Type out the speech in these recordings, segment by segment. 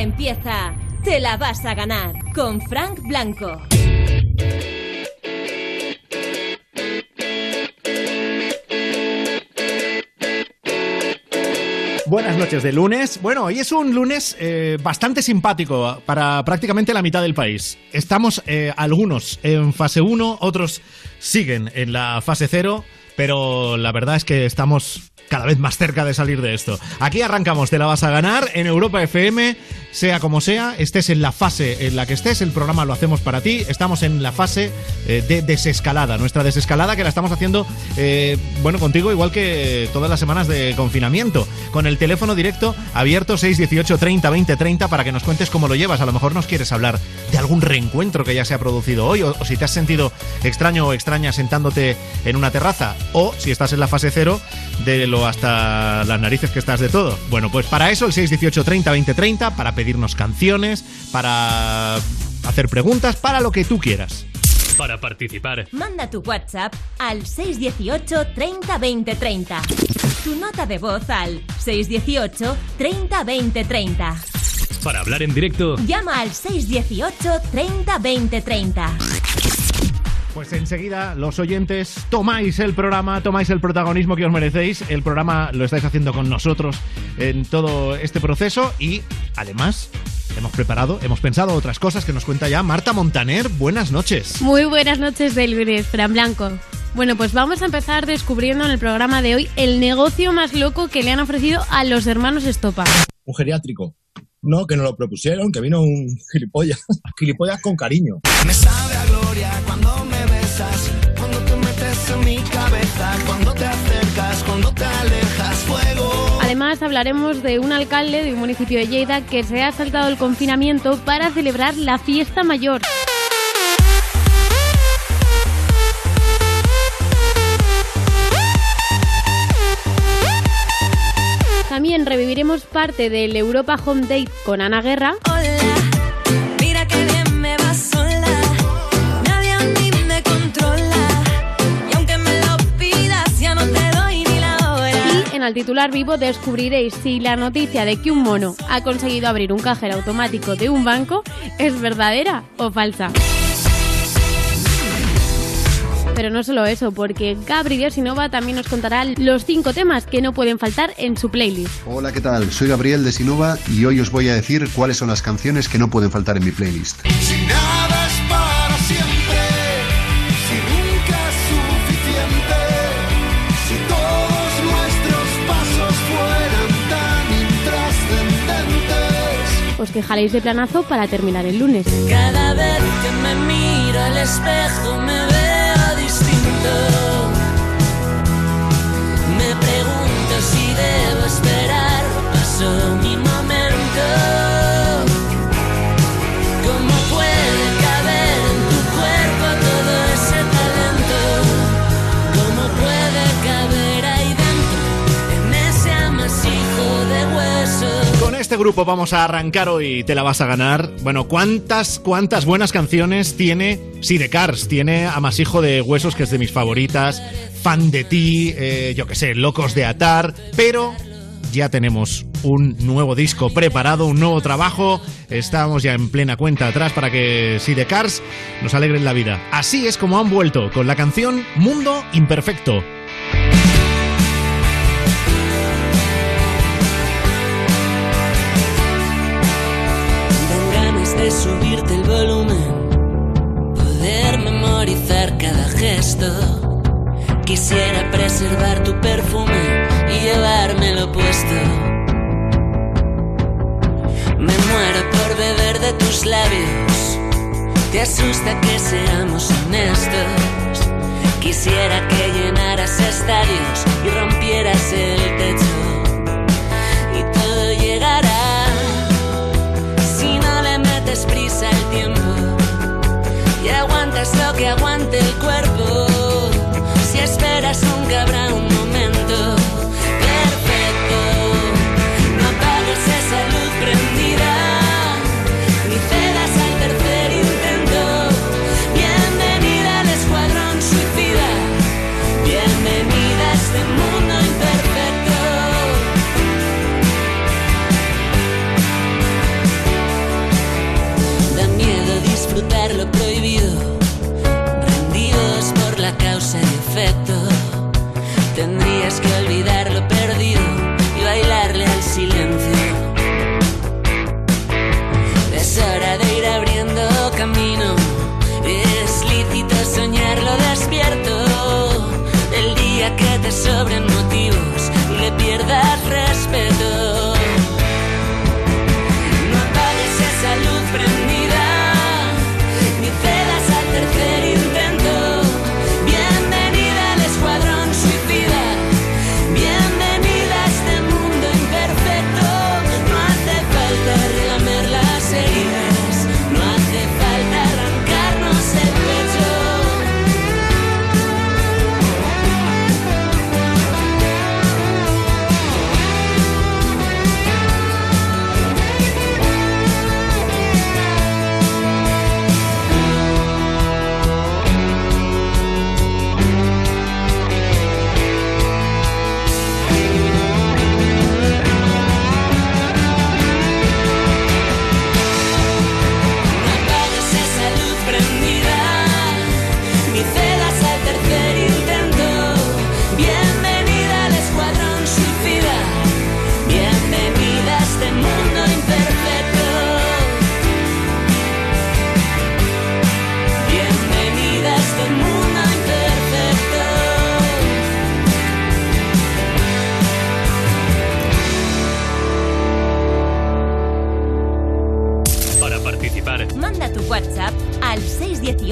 Empieza. Te la vas a ganar con Frank Blanco. Buenas noches de lunes. Bueno, hoy es un lunes eh, bastante simpático para prácticamente la mitad del país. Estamos eh, algunos en fase 1, otros siguen en la fase 0, pero la verdad es que estamos cada vez más cerca de salir de esto. Aquí arrancamos, te la vas a ganar en Europa FM, sea como sea, estés en la fase en la que estés, el programa lo hacemos para ti, estamos en la fase eh, de desescalada, nuestra desescalada que la estamos haciendo, eh, bueno, contigo igual que todas las semanas de confinamiento, con el teléfono directo abierto 618 30 20 30 para que nos cuentes cómo lo llevas, a lo mejor nos quieres hablar de algún reencuentro que ya se ha producido hoy, o, si te has sentido extraño o extraña sentándote en una terraza, o si estás en la fase cero, de hasta las narices que estás de todo. Bueno, pues para eso el 618 30 20 30, para pedirnos canciones, para hacer preguntas, para lo que tú quieras. Para participar, Manda tu WhatsApp al 618 30 20 30. Tu nota de voz al 618 30 20 30. para hablar en directo, Llama al 618 30 20 30. Pues enseguida los oyentes tomáis el programa, tomáis el protagonismo que os merecéis. El programa lo estáis haciendo con nosotros en todo este proceso y además hemos preparado, hemos pensado otras cosas que nos cuenta ya Marta Montaner. Buenas noches. Muy buenas noches del lunes, Fran Blanco. Bueno, pues vamos a empezar descubriendo en el programa de hoy el negocio más loco que le han ofrecido a los hermanos Estopa. un geriátrico. No, que nos lo propusieron, que vino un gilipollas. gilipollas con cariño. Me sabe a gloria cuando Además, hablaremos de un alcalde de un municipio de Lleida que se ha saltado el confinamiento para celebrar la fiesta mayor. También reviviremos parte del Europa Home Date con Ana Guerra Hola, el titular vivo descubriréis si la noticia de que un mono ha conseguido abrir un cajero automático de un banco es verdadera o falsa. Pero no solo eso, porque Gabri de Sinova también nos contará los cinco temas que no pueden faltar en su playlist. Hola, ¿qué tal? Soy Gabriel de Sinova y hoy os voy a decir cuáles son las canciones que no pueden faltar en mi playlist. Si nada Os quejaréis de planazo para terminar el lunes. Cada vez que me miro al espejo me veo distinto. Grupo vamos a arrancar hoy, te la vas a ganar. Bueno, ¿cuántas, cuántas buenas canciones tiene Sidecars? Tiene Amasijo de Huesos, que es de mis favoritas, Fan de ti, eh, yo qué sé, Locos de Atar, pero ya tenemos un nuevo disco preparado, un nuevo trabajo. Estamos ya en plena cuenta atrás para que Sidecars nos alegren la vida. Así es como han vuelto con la canción Mundo Imperfecto. Subirte el volumen, poder memorizar cada gesto. Quisiera preservar tu perfume y llevármelo puesto. Me muero por beber de tus labios. Te asusta que seamos honestos. Quisiera que llenaras estadios y rompieras el techo. Prisa al tiempo y aguantas lo que aguante el cuerpo. Si esperas nunca habrá un disfrutar lo prohibido, rendidos por la causa y efecto. Tendrías que olvidar lo perdido y bailarle al silencio. Es hora de ir abriendo camino, es lícito soñarlo despierto. El día que te sobren motivos y le pierdas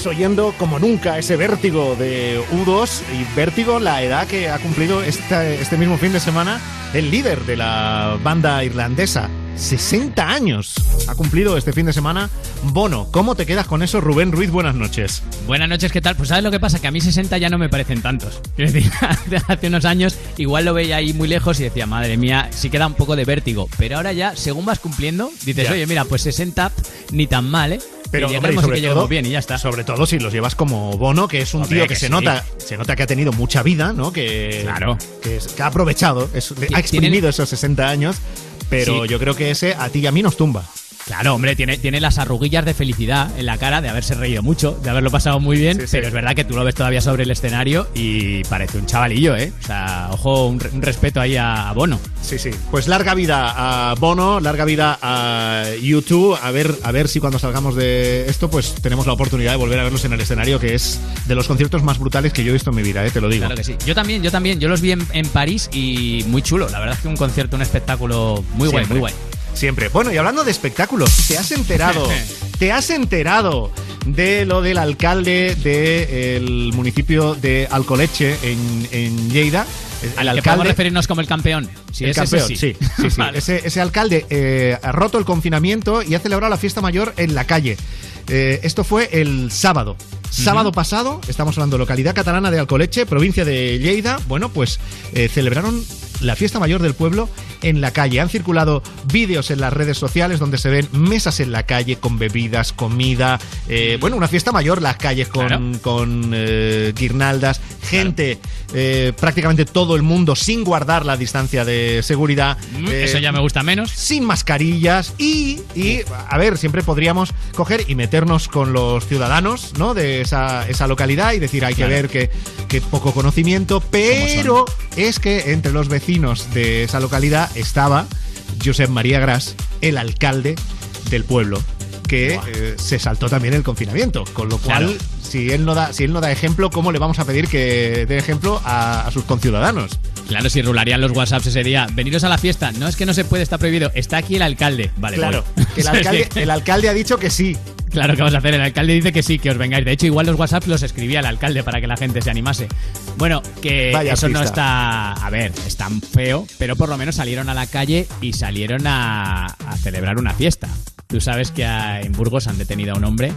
Estamos oyendo como nunca ese vértigo de U2 y vértigo la edad que ha cumplido este, este mismo fin de semana el líder de la banda irlandesa. 60 años ha cumplido este fin de semana Bono. ¿Cómo te quedas con eso, Rubén Ruiz? Buenas noches. Buenas noches, ¿qué tal? Pues sabes lo que pasa, que a mí 60 ya no me parecen tantos. Quiero decir, hace unos años igual lo veía ahí muy lejos y decía, madre mía, sí queda un poco de vértigo. Pero ahora ya, según vas cumpliendo, dices, Ya. oye, mira, pues 60 ni tan mal, ¿eh? Pero y hombre, y sobre todo- bien y ya está. Sobre todo si los llevas como Bono, que es un Hombre, tío que que, se sí. nota, se nota que ha tenido mucha vida, ¿no? Que, Claro. que, es- que ha aprovechado, es- ha exprimido esos 60 años, pero Sí. yo creo que ese a ti y a mí nos tumba. Claro, hombre, tiene, tiene las arruguillas de felicidad en la cara de haberse reído mucho, de haberlo pasado muy bien, Sí, sí. pero es verdad que tú lo ves todavía sobre el escenario y parece un chavalillo, ¿eh? O sea, ojo, un, re- un respeto ahí a, a Bono. Sí, sí. Pues larga vida a Bono, larga vida a YouTube. A ver, a ver si cuando salgamos de esto, pues tenemos la oportunidad de volver a verlos en el escenario, que es de los conciertos más brutales que yo he visto en mi vida, ¿eh? te lo digo. Claro que sí. Yo también, yo también. Yo los vi en, en París y muy chulo. La verdad es que un concierto, un espectáculo muy guay, Siempre. muy guay. Siempre. Bueno, y hablando de espectáculos, ¿te has enterado? ¿Te has enterado de lo del alcalde del municipio de Alcoleche en, en Lleida? El Al que podemos referirnos como el campeón. Si el es ese, campeón, sí. sí, sí, sí. Vale. Ese, ese alcalde eh, ha roto el confinamiento y ha celebrado la fiesta mayor en la calle. Eh, esto fue el sábado. Sábado pasado, estamos hablando de localidad catalana de Alcoleche, provincia de Lleida. Bueno, pues eh, celebraron la fiesta mayor del pueblo en la calle. Han circulado vídeos en las redes sociales donde se ven mesas en la calle con bebidas, comida. eh, bueno, una fiesta mayor, las calles con, Claro. con eh, guirnaldas, gente, eh, prácticamente todo el mundo sin guardar la distancia de seguridad. Mm, Eso ya me gusta menos. sin mascarillas y, y, a ver, siempre podríamos coger y meternos con los ciudadanos ¿no? de esa, esa localidad y decir, hay Claro. que ver que, que poco conocimiento, pero es que entre los vecinos de esa localidad estaba Josep María Gras, el alcalde del pueblo, que eh, se saltó también el confinamiento, con lo cual... Claro. Si él, no da, si él no da ejemplo, ¿cómo le vamos a pedir que dé ejemplo a, a sus conciudadanos? Claro, si rularían los WhatsApps ese día. Veniros a la fiesta. No es que no se puede, está prohibido. Está aquí el alcalde. Vale, claro, voy. que el alcalde, el alcalde ha dicho que sí, Claro, ¿qué vamos a hacer? El alcalde dice que sí, que os vengáis. De hecho, igual los WhatsApp los escribía el alcalde para que la gente se animase. Bueno, que Vaya eso no está. A ver, es tan feo, pero por lo menos salieron a la calle y salieron a, a celebrar una fiesta. Tú sabes que en Burgos han detenido a un hombre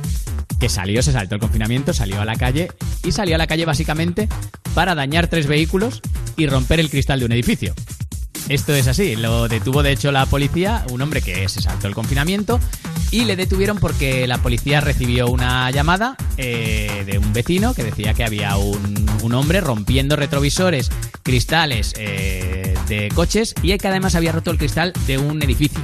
que salió, se saltó el confinamiento, salió a la calle y salió a la calle básicamente para dañar tres vehículos y romper el cristal de un edificio. Esto es así, lo detuvo de hecho la policía, un hombre que se saltó el confinamiento y le detuvieron porque la policía recibió una llamada eh, de un vecino que decía que había un, un hombre rompiendo retrovisores, cristales eh, de coches y que además había roto el cristal de un edificio.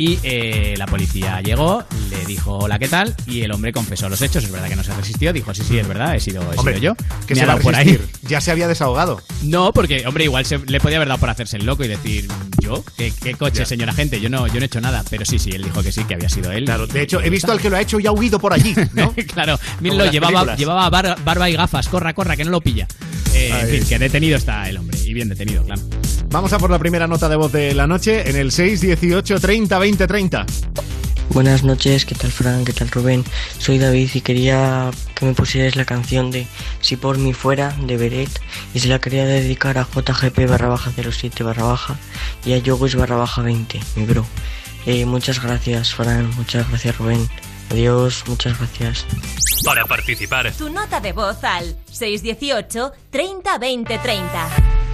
Y eh, la policía llegó, le dijo hola, ¿qué tal? Y el hombre confesó los hechos. Es verdad que no se resistió. Dijo, sí, sí, es verdad, he sido, he Hombre, sido yo. que se ha dado por ahí. Ya se había desahogado. No, porque, hombre, igual se, le podía haber dado por hacerse el loco y decir, ¿yo? ¿Qué, qué coche, señora gente? Yo no, yo no he hecho nada. Pero sí, sí, él dijo que sí, que había sido él. Claro, de hecho, he visto al que lo ha hecho y ha huido por allí, ¿no? claro, las llevaba, películas. llevaba bar- barba y gafas. Corra, corra, que no lo pilla. Eh, en fin, que detenido está el hombre. Y bien detenido, claro. Vamos a por la primera nota de voz de la noche en el 618 30 20 30. Buenas noches, ¿qué tal Fran? ¿Qué tal Rubén? Soy David y quería que me pusierais la canción de Si por mí fuera de Beret y se la quería dedicar a JGP barra baja 07 barra baja y a Yogis barra baja 20, mi bro. Eh, muchas gracias Fran, muchas gracias Rubén. Adiós, muchas gracias. Para participar, Tu nota de voz al 618 30 20 30.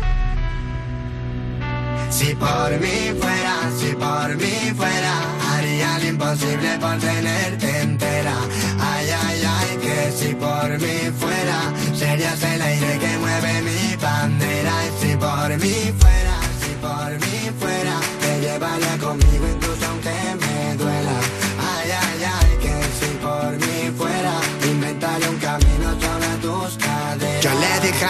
Si por mí fuera, si por mí fuera, haría lo imposible por tenerte entera. Ay, ay, ay, que si por mí fuera, serías el aire que mueve mi bandera. Si por mí fuera, si por mí fuera, te llevaría conmigo incluso aunque me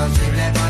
haría lo imposible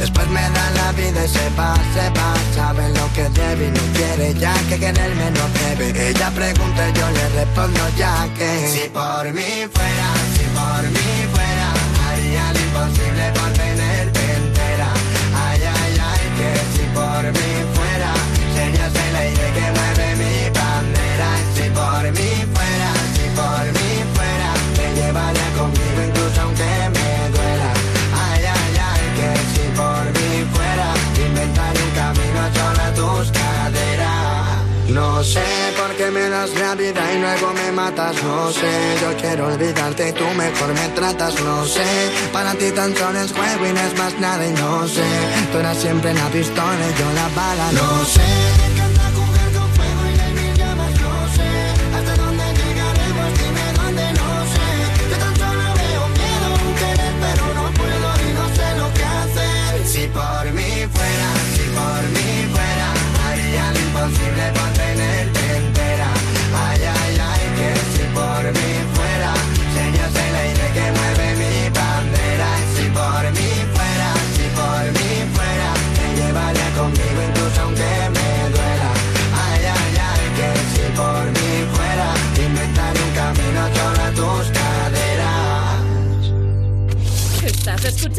Después me da la vida y se va, se va. Lo que debe y no quiere ya que quererme no debe. Ella pregunta y yo le respondo ya que. Si por mí fuera, si por mí fuera Haría lo imposible das la vida y luego me matas. No sé, yo quiero olvidarte y tú mejor me tratas. No sé, para ti tan solo es juego y no es más nada y no sé. Tú eras siempre la pistola yo la bala. No sé, me encanta jugar fuego y hay mil llamas No sé, hasta dónde llegaremos, dime dónde no sé Yo tan solo veo miedo, un querer pero no puedo y no sé lo que hacer Si por mí fuera, si por mí fuera Haría lo imposible por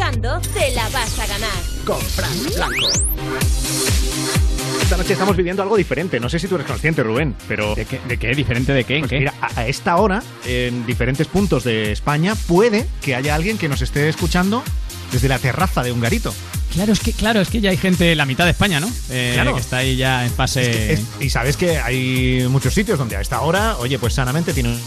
escuchando Te la vas a ganar. Con Fran Blanco. Esta noche estamos viviendo algo diferente. No sé si tú eres consciente, Rubén, pero. ¿De qué? ¿De qué? ¿Diferente de qué? ¿En Pues qué? mira, a, a esta hora, en diferentes puntos de España, puede que haya alguien que nos esté escuchando desde la terraza de un garito. Claro, es que, claro, es que ya hay gente en la mitad de España, ¿no? Eh, Claro. Que está ahí ya en fase. Es- y sabes que hay muchos sitios donde a esta hora, oye, pues sanamente tienen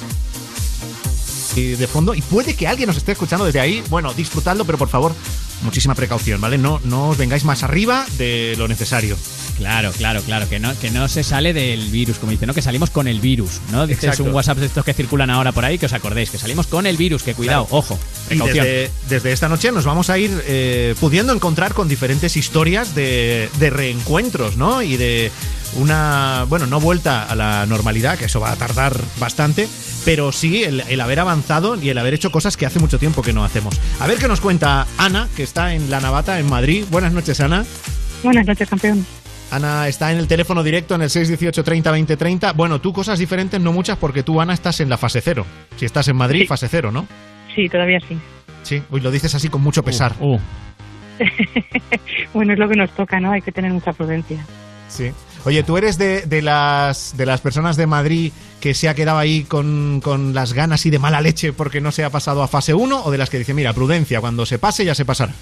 y de fondo y puede que alguien nos esté escuchando desde ahí. Bueno, disfrutadlo, pero por favor, muchísima precaución, ¿vale? No, no os vengáis más arriba de lo necesario. Claro, claro, claro, que no, que no se sale del virus, como dice, ¿no? Que salimos con el virus, ¿no? Dices Exacto. un WhatsApp de estos que circulan ahora por ahí, que os acordéis, que salimos con el virus, que cuidado, Claro. ojo, Y desde, desde esta noche nos vamos a ir eh, pudiendo encontrar con diferentes historias de, de reencuentros, ¿no? Y de una, bueno, no vuelta a la normalidad, que eso va a tardar bastante, pero sí el, el haber avanzado y el haber hecho cosas que hace mucho tiempo que no hacemos. A ver qué nos cuenta Ana, que está en La Navata, en Madrid. Buenas noches, Ana. Buenas noches, campeón. Ana está en el teléfono directo en el 618 30 20 30. Bueno, tú cosas diferentes, no muchas, porque tú, Ana, estás en la fase cero. Si estás en Madrid, Sí. fase cero, ¿no? Sí, todavía sí. Sí, uy, lo dices así con mucho pesar. Uh, Bueno, es lo que nos toca, ¿no? Hay que tener mucha prudencia. Sí. Oye, ¿tú eres de, de las, de las personas de Madrid que se ha quedado ahí con, con las ganas y de mala leche porque no se ha pasado a fase 1 o de las que dicen, mira, prudencia, cuando se pase ya se pasará?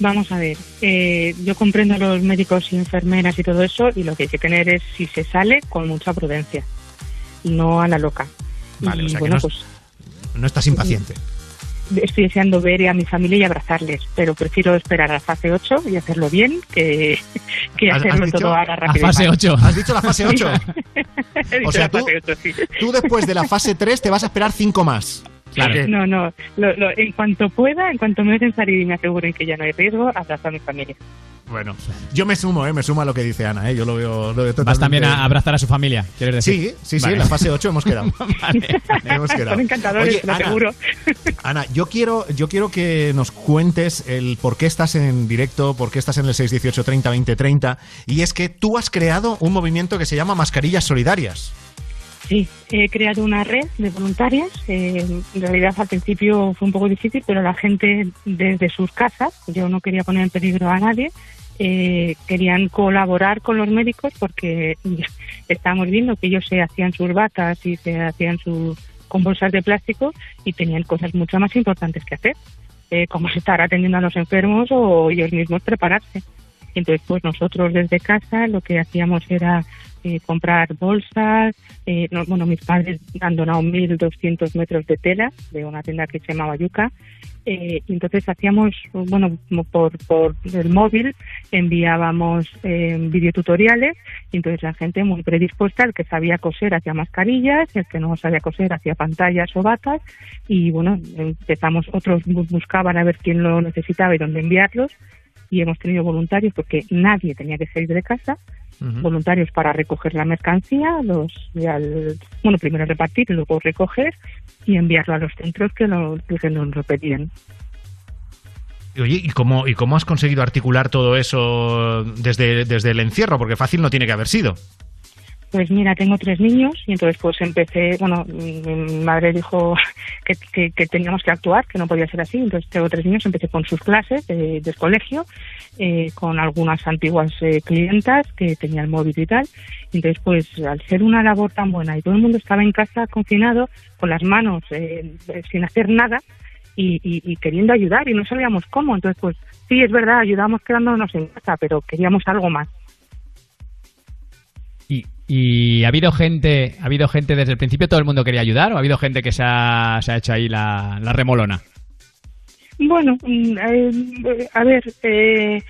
Vamos a ver, eh, yo comprendo a los médicos y enfermeras y todo eso, y lo que hay que tener es, si se sale, con mucha prudencia, no a la loca. Vale, y o sea que bueno, no, pues no estás impaciente. Estoy deseando ver a mi familia y abrazarles, pero prefiero esperar a la fase 8 y hacerlo bien que, que ¿Has- has hacerlo dicho? todo ahora a rápido. y fase mal. 8. ¿Has dicho la fase 8? He dicho O sea, tú- fase 8, sí. Tú después de la fase 3 te vas a esperar 5 más. Claro. No, no, lo- lo- en cuanto pueda, en cuanto me dejen salir y me aseguren que ya no hay riesgo, abrazo a mi familia. Bueno, yo me sumo, ¿eh? Me sumo a lo que dice Ana, ¿eh? Yo lo veo, lo veo Vas totalmente- también a abrazar a su familia, ¿quieres decir? Sí, sí, sí, Vale. en la fase 8 hemos quedado. Vale. Hemos quedado. Son encantadores, Oye, te lo Ana, aseguro. Ana, yo quiero, yo quiero que nos cuentes el por qué estás en directo, por qué estás en el 618 30 20 30. Y es que tú has creado un movimiento que se llama Mascarillas Solidarias. Sí, he creado una red de voluntarias. Eh, en realidad al principio fue un poco difícil, pero la gente desde sus casas, yo no quería poner en peligro a nadie, eh, querían colaborar con los médicos porque estábamos viendo que ellos se hacían sus batas y se hacían sus con bolsas de plástico y tenían cosas mucho más importantes que hacer, eh, como estar atendiendo a los enfermos o ellos mismos prepararse. Entonces, pues nosotros desde casa lo que hacíamos era eh, comprar bolsas. Eh, no, bueno, mis padres han donado 1.200 metros de tela de una tienda que se llamaba Yuca. Eh, entonces hacíamos, bueno, por, por el móvil enviábamos eh, videotutoriales entonces la gente muy predispuesta, el que sabía coser hacía mascarillas, el que no sabía coser hacía pantallas o batas y bueno, empezamos, otros bu- buscaban a ver quién lo necesitaba y dónde enviarlos y hemos tenido voluntarios porque nadie tenía que salir de casa voluntarios para recoger la mercancía, los al- bueno, primero repartir, luego recoger y enviarlo a los centros que, lo, que nos lo pedían. Oye, ¿y cómo, ¿y cómo has conseguido articular todo eso desde, desde el encierro? Porque fácil no tiene que haber sido. Pues mira, tengo tres niños y entonces pues empecé, bueno, mi madre dijo que, que- que teníamos que actuar, que no podía ser así, entonces tengo tres niños, empecé con sus clases de, del colegio, eh, con algunas antiguas eh, clientas que tenían móvil y tal, entonces pues al ser una labor tan buena y todo el mundo estaba en casa confinado, con las manos eh, eh, sin hacer nada, y queriendo ayudar y no sabíamos cómo. Entonces, pues sí, es verdad, ayudamos quedándonos en casa, pero queríamos algo más. Y, ha habido gente, ha habido gente desde el principio, todo el mundo quería ayudar, o ha habido gente que se ha, se ha hecho ahí la, la remolona. Bueno, mm, eh, a ver, eh,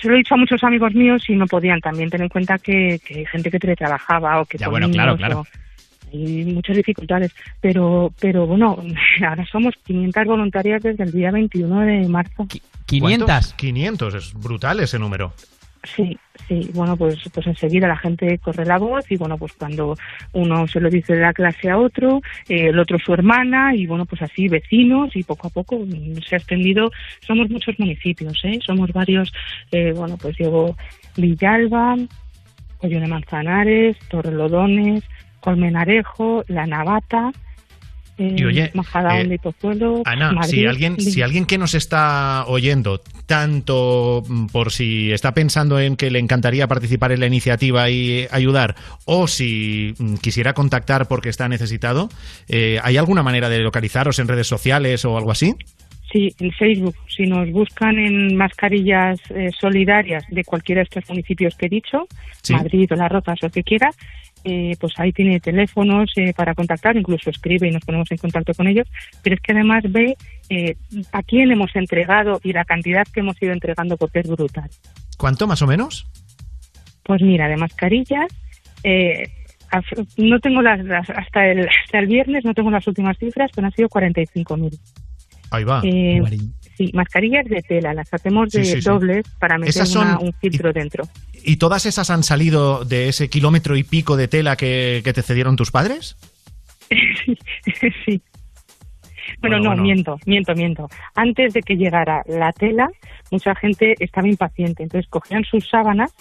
se lo he dicho a muchos amigos míos y no podían también tener en cuenta que, que hay gente que teletrabajaba o que Ya, bueno, claro, claro. o- hay muchas dificultades, pero pero bueno, ahora somos 500 voluntarias desde el día 21 de marzo. 500. 500, es brutal ese número. Sí, sí, bueno, pues, pues enseguida la gente corre la voz y bueno, pues cuando uno se lo dice de la clase a otro, eh, el otro su hermana y bueno, pues así vecinos y poco a poco se ha extendido. Somos muchos municipios, ¿eh? Somos varios, eh, bueno, pues llevo Villalba, Hoyo de Manzanares, Torrelodones, Colmenarejo, La Navata, Y oye, eh, Pozuelo, Ana, si alguien, si alguien que nos está oyendo, tanto mm, por si está pensando en que le encantaría participar en la iniciativa y ayudar, o si mm, quisiera contactar porque está necesitado, eh, ¿hay alguna manera de localizaros en redes sociales o algo así? Sí, en Facebook. Si nos buscan en mascarillas eh, solidarias de cualquiera de estos municipios que he dicho, Sí. Madrid o Las Rozas o el que quiera, eh, pues ahí tiene teléfonos eh, para contactar, incluso escribe y nos ponemos en contacto con ellos. Pero es que además ve eh, a quién hemos entregado y la cantidad que hemos ido entregando porque es brutal. ¿Cuánto más o menos? Pues mira, de mascarillas, eh, no tengo las, las- hasta el hasta el viernes no tengo las últimas cifras, pero han sido 45.000. Ahí va. Eh, sí, mascarillas de tela, las hacemos de Sí, sí, sí. dobles para meter Esas son- una- un filtro dentro. ¿Y todas esas han salido de ese kilómetro y pico de tela que, que te cedieron tus padres? sí. Bueno, Bueno, no, bueno. miento, miento, miento. Antes de que llegara la tela, mucha gente estaba impaciente, entonces cogían sus sábanas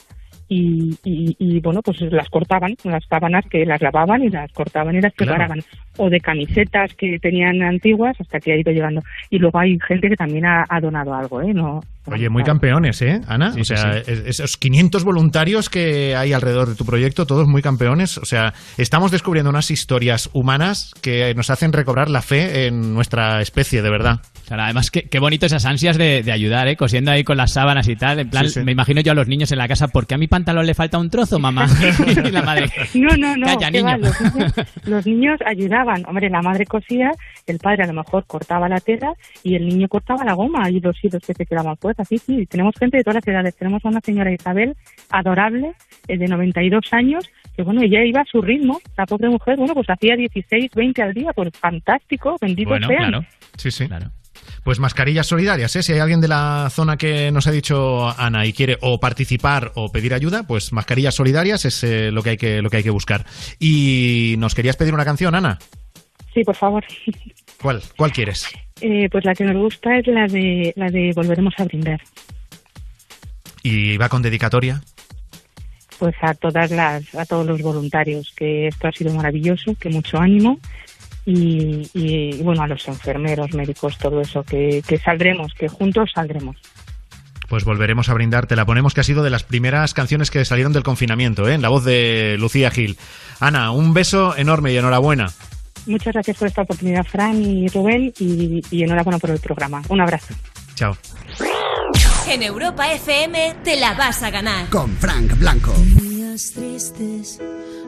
y, y, y, bueno, pues las cortaban, las sábanas que las lavaban y las cortaban y las Claro. O de camisetas que tenían antiguas hasta que ha ido llegando. Y luego hay gente que también ha, ha donado algo, ¿eh? No, Oye, muy campeones, ¿eh, Ana? Sí, o sea, es- esos 500 voluntarios que hay alrededor de tu proyecto, todos muy campeones. O sea, estamos descubriendo unas historias humanas que nos hacen recobrar la fe en nuestra especie, de verdad. O sea, además, qué, qué bonito esas ansias de, de ayudar, ¿eh? Cosiendo ahí con las sábanas y tal. En plan, Sí, sí. me imagino yo a los niños en la casa, ¿por qué a mi pantalón le falta un trozo, mamá? y la madre, No, no, no. Calla, ¿qué va? niño. Los, niños, los niños ayudaban. Hombre, la madre cosía, el padre a lo mejor cortaba la tela y el niño cortaba la goma y los hilos que se quedaban puestas. Sí, sí, tenemos gente de todas las edades. Tenemos a una señora Isabel, adorable, eh, de 92 años, que bueno, ella iba a su ritmo. La pobre mujer, bueno, pues hacía 16, 20 al día. Pues fantástico, benditos Bueno, sean. claro. Sí, sí. Pues mascarillas solidarias, ¿eh? Si hay alguien de la zona que nos ha dicho Ana y quiere o participar o pedir ayuda, pues mascarillas solidarias es eh, lo, que hay que, lo que hay que buscar. Y nos querías pedir una canción, Ana. Sí, por favor. ¿Cuál? ¿Cuál quieres? Eh, pues la que nos gusta es la de, la de Volveremos a brindar. ¿Y va con dedicatoria? pues a todas las, a todos los voluntarios, que esto ha sido maravilloso, que mucho ánimo y, y, bueno, a los enfermeros, médicos, todo eso, que, que saldremos, que juntos saldremos. Pues volveremos a brindar. Te la ponemos que ha sido de las primeras canciones que salieron del confinamiento, ¿eh? en la voz de Lucía Gil. Ana, un beso enorme y enhorabuena. Muchas gracias por esta oportunidad, Fran y Rubén, y, y enhorabuena por el programa. Un abrazo. Chao. En Europa FM te la vas a ganar. Con Frank Blanco. Días tristes,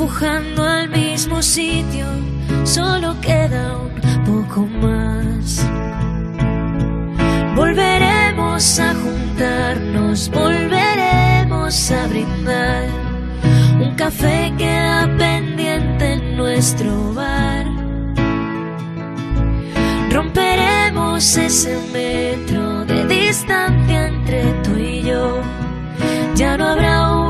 empujando al mismo sitio, solo queda un poco más. Volveremos a juntarnos, volveremos a brindar. Un café queda pendiente en nuestro bar. Romperemos ese metro de distancia entre tú y yo. Ya no habrá pantalla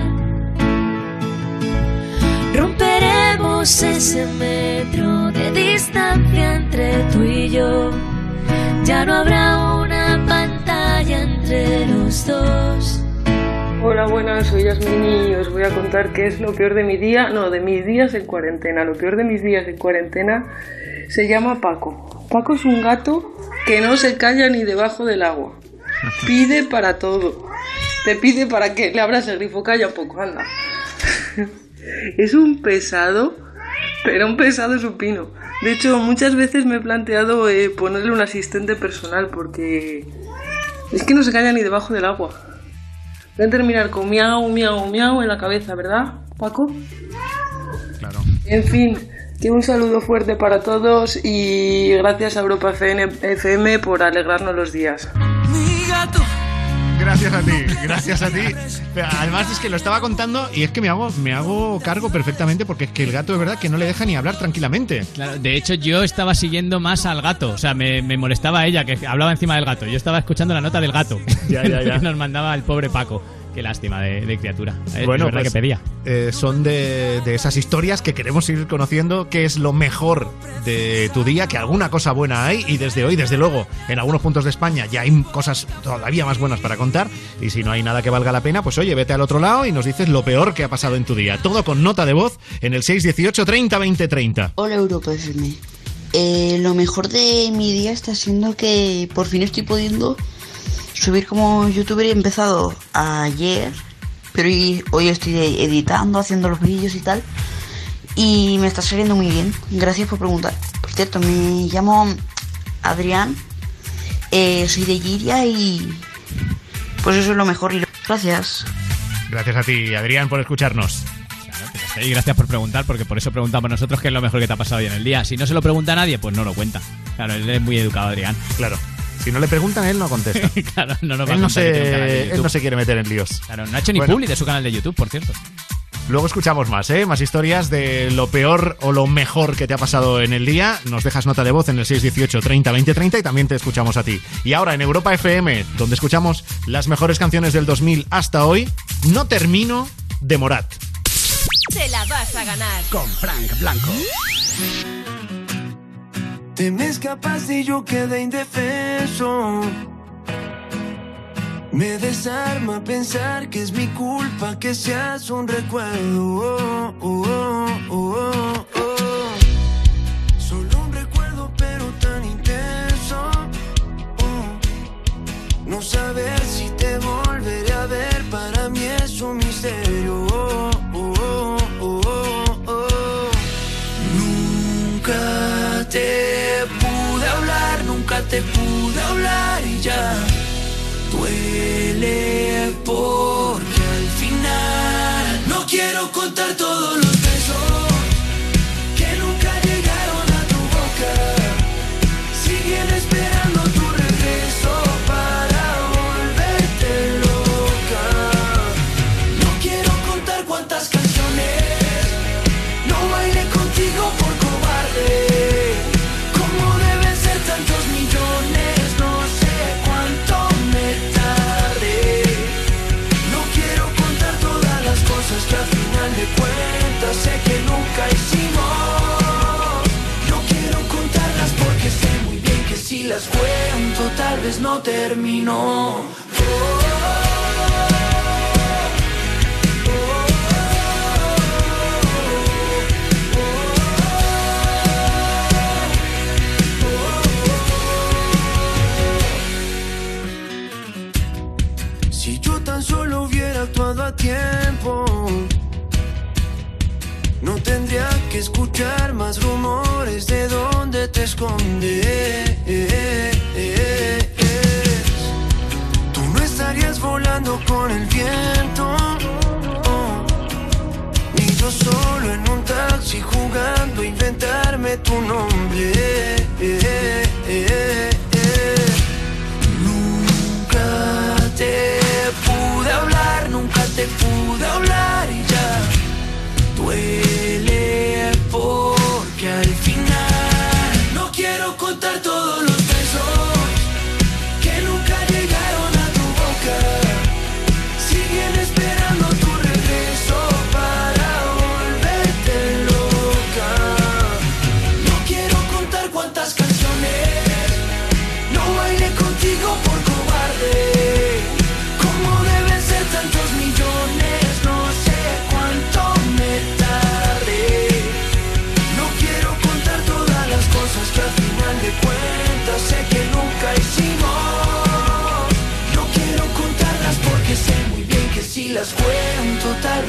Ese metro de distancia entre tú y yo. Ya no habrá una pantalla entre los dos. Hola, buenas, soy Yasmini y os voy a contar qué es lo peor de mi día, no, de mis días en cuarentena. Lo peor de mis días en cuarentena se llama Paco. Paco es un gato que no se calla ni debajo del agua. Pide para todo. Te pide para que le abras el grifo, calla poco, anda. Es un pesado, pero un pesado supino. De hecho, muchas veces me he planteado eh, ponerle un asistente personal porque es que no se calla ni debajo del agua. Voy a terminar con miau, miau, miau en la cabeza, ¿verdad, Paco? Claro. En fin, que un saludo fuerte para todos y gracias a Europa FM por alegrarnos los días. Gracias a ti, gracias a ti. Pero además es que lo estaba contando y es que me hago, me hago cargo perfectamente porque es que el gato es verdad que no le deja ni hablar tranquilamente. Claro, de hecho yo estaba siguiendo más al gato, o sea, me, me molestaba ella que hablaba encima del gato. Yo estaba escuchando la nota del gato Ya, ya, ya. que nos mandaba el pobre Paco. Qué lástima de, de criatura. Eh, Bueno, es verdad pues, que pedía. eh, son de, de esas historias que queremos ir conociendo qué es lo mejor de tu día, que alguna cosa buena hay y desde hoy, desde luego, en algunos puntos de España ya hay cosas todavía más buenas para contar y si no hay nada que valga la pena, pues oye, vete al otro lado y nos dices lo peor que ha pasado en tu día. Todo con nota de voz en el 618 30 20 30. Hola Europa FM. Eh, lo mejor de mi día está siendo que por fin estoy pudiendo subir como youtuber. He empezado ayer, pero hoy, hoy estoy editando, haciendo los vídeos y tal. Y me está saliendo muy bien. Gracias por preguntar. Por cierto, me llamo Adrián. eh, soy de Giria y pues eso es lo mejor. Gracias. Gracias a ti, Adrián, por escucharnos. Y gracias por preguntar, porque por eso preguntamos nosotros qué es lo mejor que te ha pasado hoy en el día. Si no se lo pregunta a nadie, pues no lo cuenta. Claro, él es muy educado, Adrián. Claro. Si no le preguntan, él no contesta. claro, no a él, no se, él no se quiere meter en líos. Claro, no ha hecho ni Bueno. publi de su canal de YouTube, por cierto. Luego escuchamos más, ¿eh? Más historias de lo peor o lo mejor que te ha pasado en el día. Nos dejas nota de voz en el 618 30 20 30 y también te escuchamos a ti. Y ahora en Europa FM, donde escuchamos las mejores canciones del 2000 hasta hoy, No Termino de Morat. Te la vas a ganar. Con Frank Blanco. Te me escapaste y yo quedé indefenso. Me desarma pensar que es mi culpa que seas un recuerdo. Oh, oh, oh, oh, oh. Solo un recuerdo, pero tan intenso. Oh. No saber si te volveré te pude hablar y ya duele porque al final no quiero contar todos los las cuento tal vez no termino. Si yo tan solo hubiera actuado a tiempo, tendría que escuchar más rumores de dónde te escondes. Tú no estarías volando con el viento, ni yo solo en un taxi jugando a inventarme tu nombre.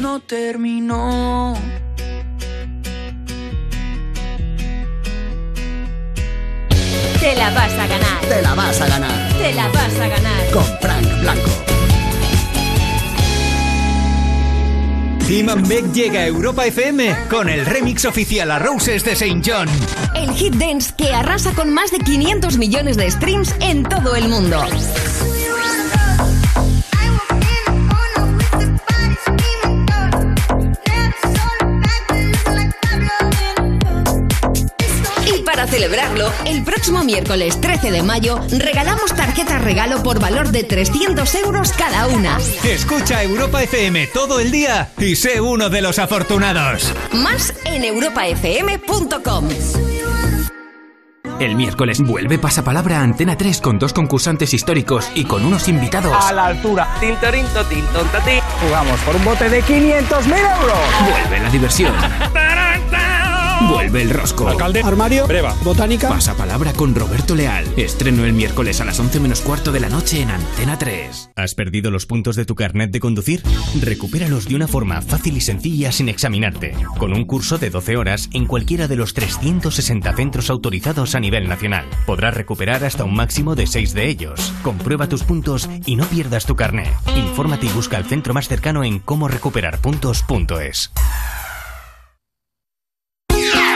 No terminó. Te la vas a ganar. Te la vas a ganar. Te la vas a ganar. Con Frank Blanco. And Beck llega a Europa FM con el remix oficial a Roses de St. John. El hit dance que arrasa con más de 500 millones de streams en todo el mundo. Para celebrarlo, el próximo miércoles 13 de mayo regalamos tarjetas regalo por valor de 300 euros cada una. Escucha Europa FM todo el día y sé uno de los afortunados. Más en europafm.com. El miércoles vuelve Pasapalabra a Antena 3 con dos concursantes históricos y con unos invitados. A la altura. Tintorinto, tintontati. Jugamos por un bote de 500.000 euros. Vuelve la diversión. Vuelve el rosco. Alcalde. Armario. Breva. Botánica. Pasapalabra con Roberto Leal. Estreno el miércoles a las 11 menos cuarto de la noche en Antena 3. ¿Has perdido los puntos de tu carnet de conducir? Recupéralos de una forma fácil y sencilla sin examinarte. Con un curso de 12 horas en cualquiera de los 360 centros autorizados a nivel nacional. Podrás recuperar hasta un máximo de 6 de ellos. Comprueba tus puntos y no pierdas tu carnet. Infórmate y busca el centro más cercano en cómo recuperar puntos.es.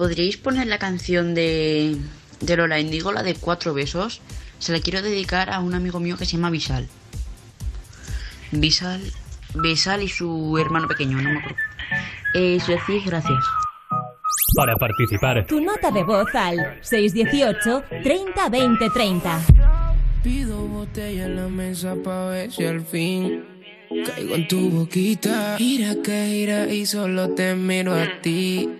Podríais poner la canción de, de Lola Indigo, la de Cuatro Besos? Se la quiero dedicar a un amigo mío que se llama Visal. Visal, Visal y su hermano pequeño, no me acuerdo. Eh, si lo decís, gracias. Para participar, Tu nota de voz al 618 30 20 30. Pido botella en la mesa pa' ver si al fin caigo en tu boquita. Gira que gira y solo te miro a ti.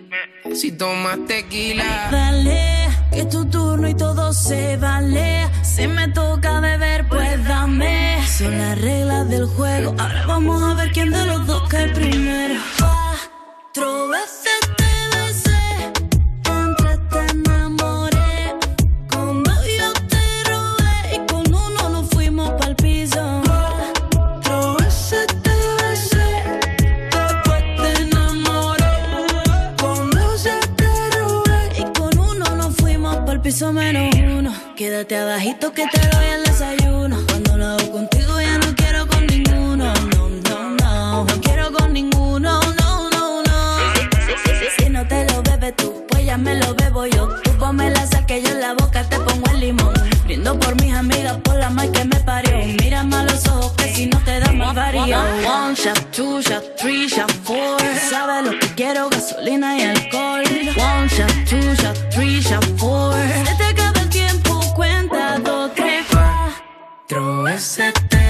Si tomas tequila. Dale, que es tu turno y todo se vale. Si me toca beber, pues dame. Son las reglas del juego. Ahora vamos a ver quién de los dos cae primero. Cuatro veces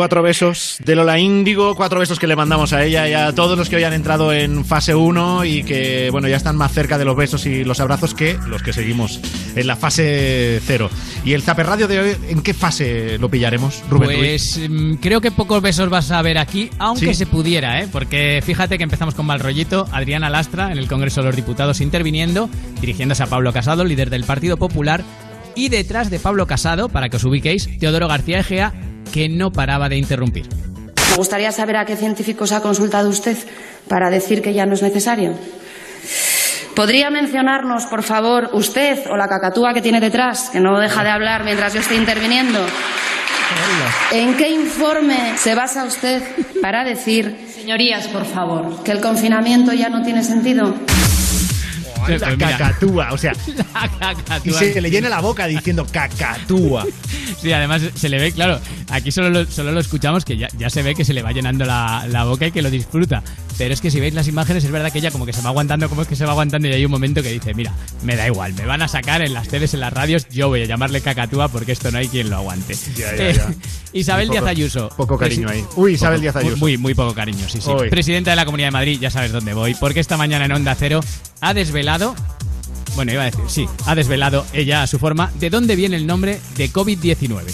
cuatro besos de Lola Índigo, cuatro besos que le mandamos a ella y a todos los que hoy han entrado en fase 1 y que, bueno, ya están más cerca de los besos y los abrazos que los que seguimos en la fase 0. ¿Y el Zaper Radio de hoy, en qué fase lo pillaremos, Rubén Ruiz? Pues mm, creo que pocos besos vas a ver aquí, aunque Sí. se pudiera, ¿eh? Porque fíjate que empezamos con mal rollito. Adriana Lastra en el Congreso de los Diputados interviniendo, dirigiéndose a Pablo Casado, líder del Partido Popular. Y detrás de Pablo Casado, para que os ubiquéis, Teodoro García Egea, que no paraba de interrumpir. Me gustaría saber a qué científicos ha consultado usted para decir que ya no es necesario. ¿Podría mencionarnos, por favor, usted o la cacatúa que tiene detrás, que no deja de hablar mientras yo estoy interviniendo? ¿En qué informe se basa usted para decir, señorías, por favor, que el confinamiento ya no tiene sentido? La cacatúa, o sea, y se le llena la boca diciendo cacatúa. Sí, además se le ve, claro, aquí solo lo, solo lo escuchamos que ya, ya se ve que se le va llenando la, la boca y que lo disfruta. Pero es que si veis las imágenes es verdad que ella como que se va aguantando, como es que se va aguantando y hay un momento que dice, mira, me da igual, me van a sacar en las teles, en las radios, yo voy a llamarle cacatúa porque esto no hay quien lo aguante. Ya, ya, Eh, ya. Isabel Poco- Díaz Ayuso. poco cariño ahí. Uy, Isabel Poco- Díaz Ayuso. Muy, muy poco cariño, sí, sí. Uy. Presidenta de la Comunidad de Madrid, ya sabes dónde voy, porque esta mañana en Onda Cero ha desvelado bueno, iba a decir, sí, ha desvelado ella a su forma de dónde viene el nombre de COVID-19.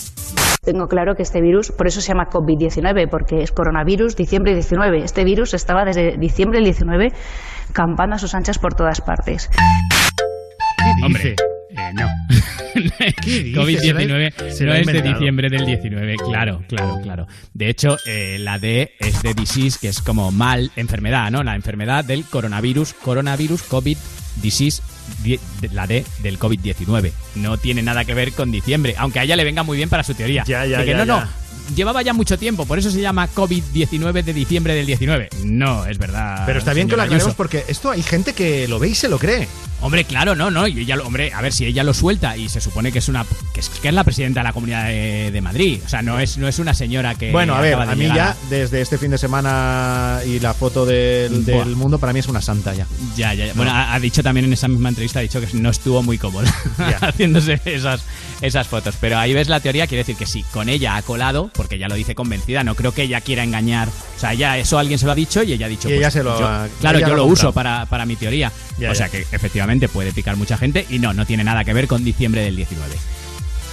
Tengo claro que este virus, por eso se llama COVID-19, porque es coronavirus diciembre 19. Este virus estaba desde diciembre del 19 campando a sus anchas por todas partes. Hombre, eh, no. dice? COVID-19 Se lo ha- se no es de diciembre del 19, claro, claro, claro. De hecho, eh, la D es de disease, que es como mal, enfermedad, ¿no? La enfermedad del coronavirus, coronavirus, COVID, disease, la D del COVID-19. No tiene nada que ver con diciembre, aunque a ella le venga muy bien para su teoría. Ya, ya, De que ya, no, ya. no, llevaba ya mucho tiempo, por eso se llama COVID-19 de diciembre del 19. No, es verdad. Pero está bien que lo aclaremos porque esto hay gente que lo ve y se lo cree. Hombre, claro, no, no. Y ella, hombre, a ver si ella lo suelta y se supone que es una que es, que es la presidenta de la Comunidad de, de Madrid. O sea, no es no es una señora que Bueno, a ver, a mí llegar ya, desde este fin de semana y la foto del, mundo, para mí es una santa ya. Ya, ya, ya. No. Bueno, ha, ha dicho también en esa misma entrevista, ha dicho que no estuvo muy cómoda haciéndose esas, esas fotos. Pero ahí ves la teoría, quiere decir que sí, con ella ha colado, porque ella lo dice convencida, no creo que ella quiera engañar. O sea, ya eso alguien se lo ha dicho y ella ha dicho. Y ella pues, se lo yo- ha- Claro, yo lo uso para, para mi teoría. Ya, o sea ya. que efectivamente puede picar mucha gente y no, no tiene nada que ver con diciembre del 19.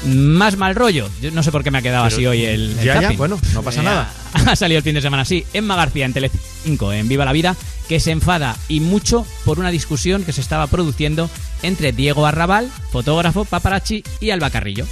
Más mal rollo. Yo no sé por qué me ha quedado Pero así hoy el, el ya, ya, bueno, no pasa Eh, nada. Ha salido el fin de semana así. Emma García en Telecinco, en Viva la Vida, que se enfada y mucho por una discusión que se estaba produciendo entre Diego Arrabal, fotógrafo, paparazzi y Alba Carrillo.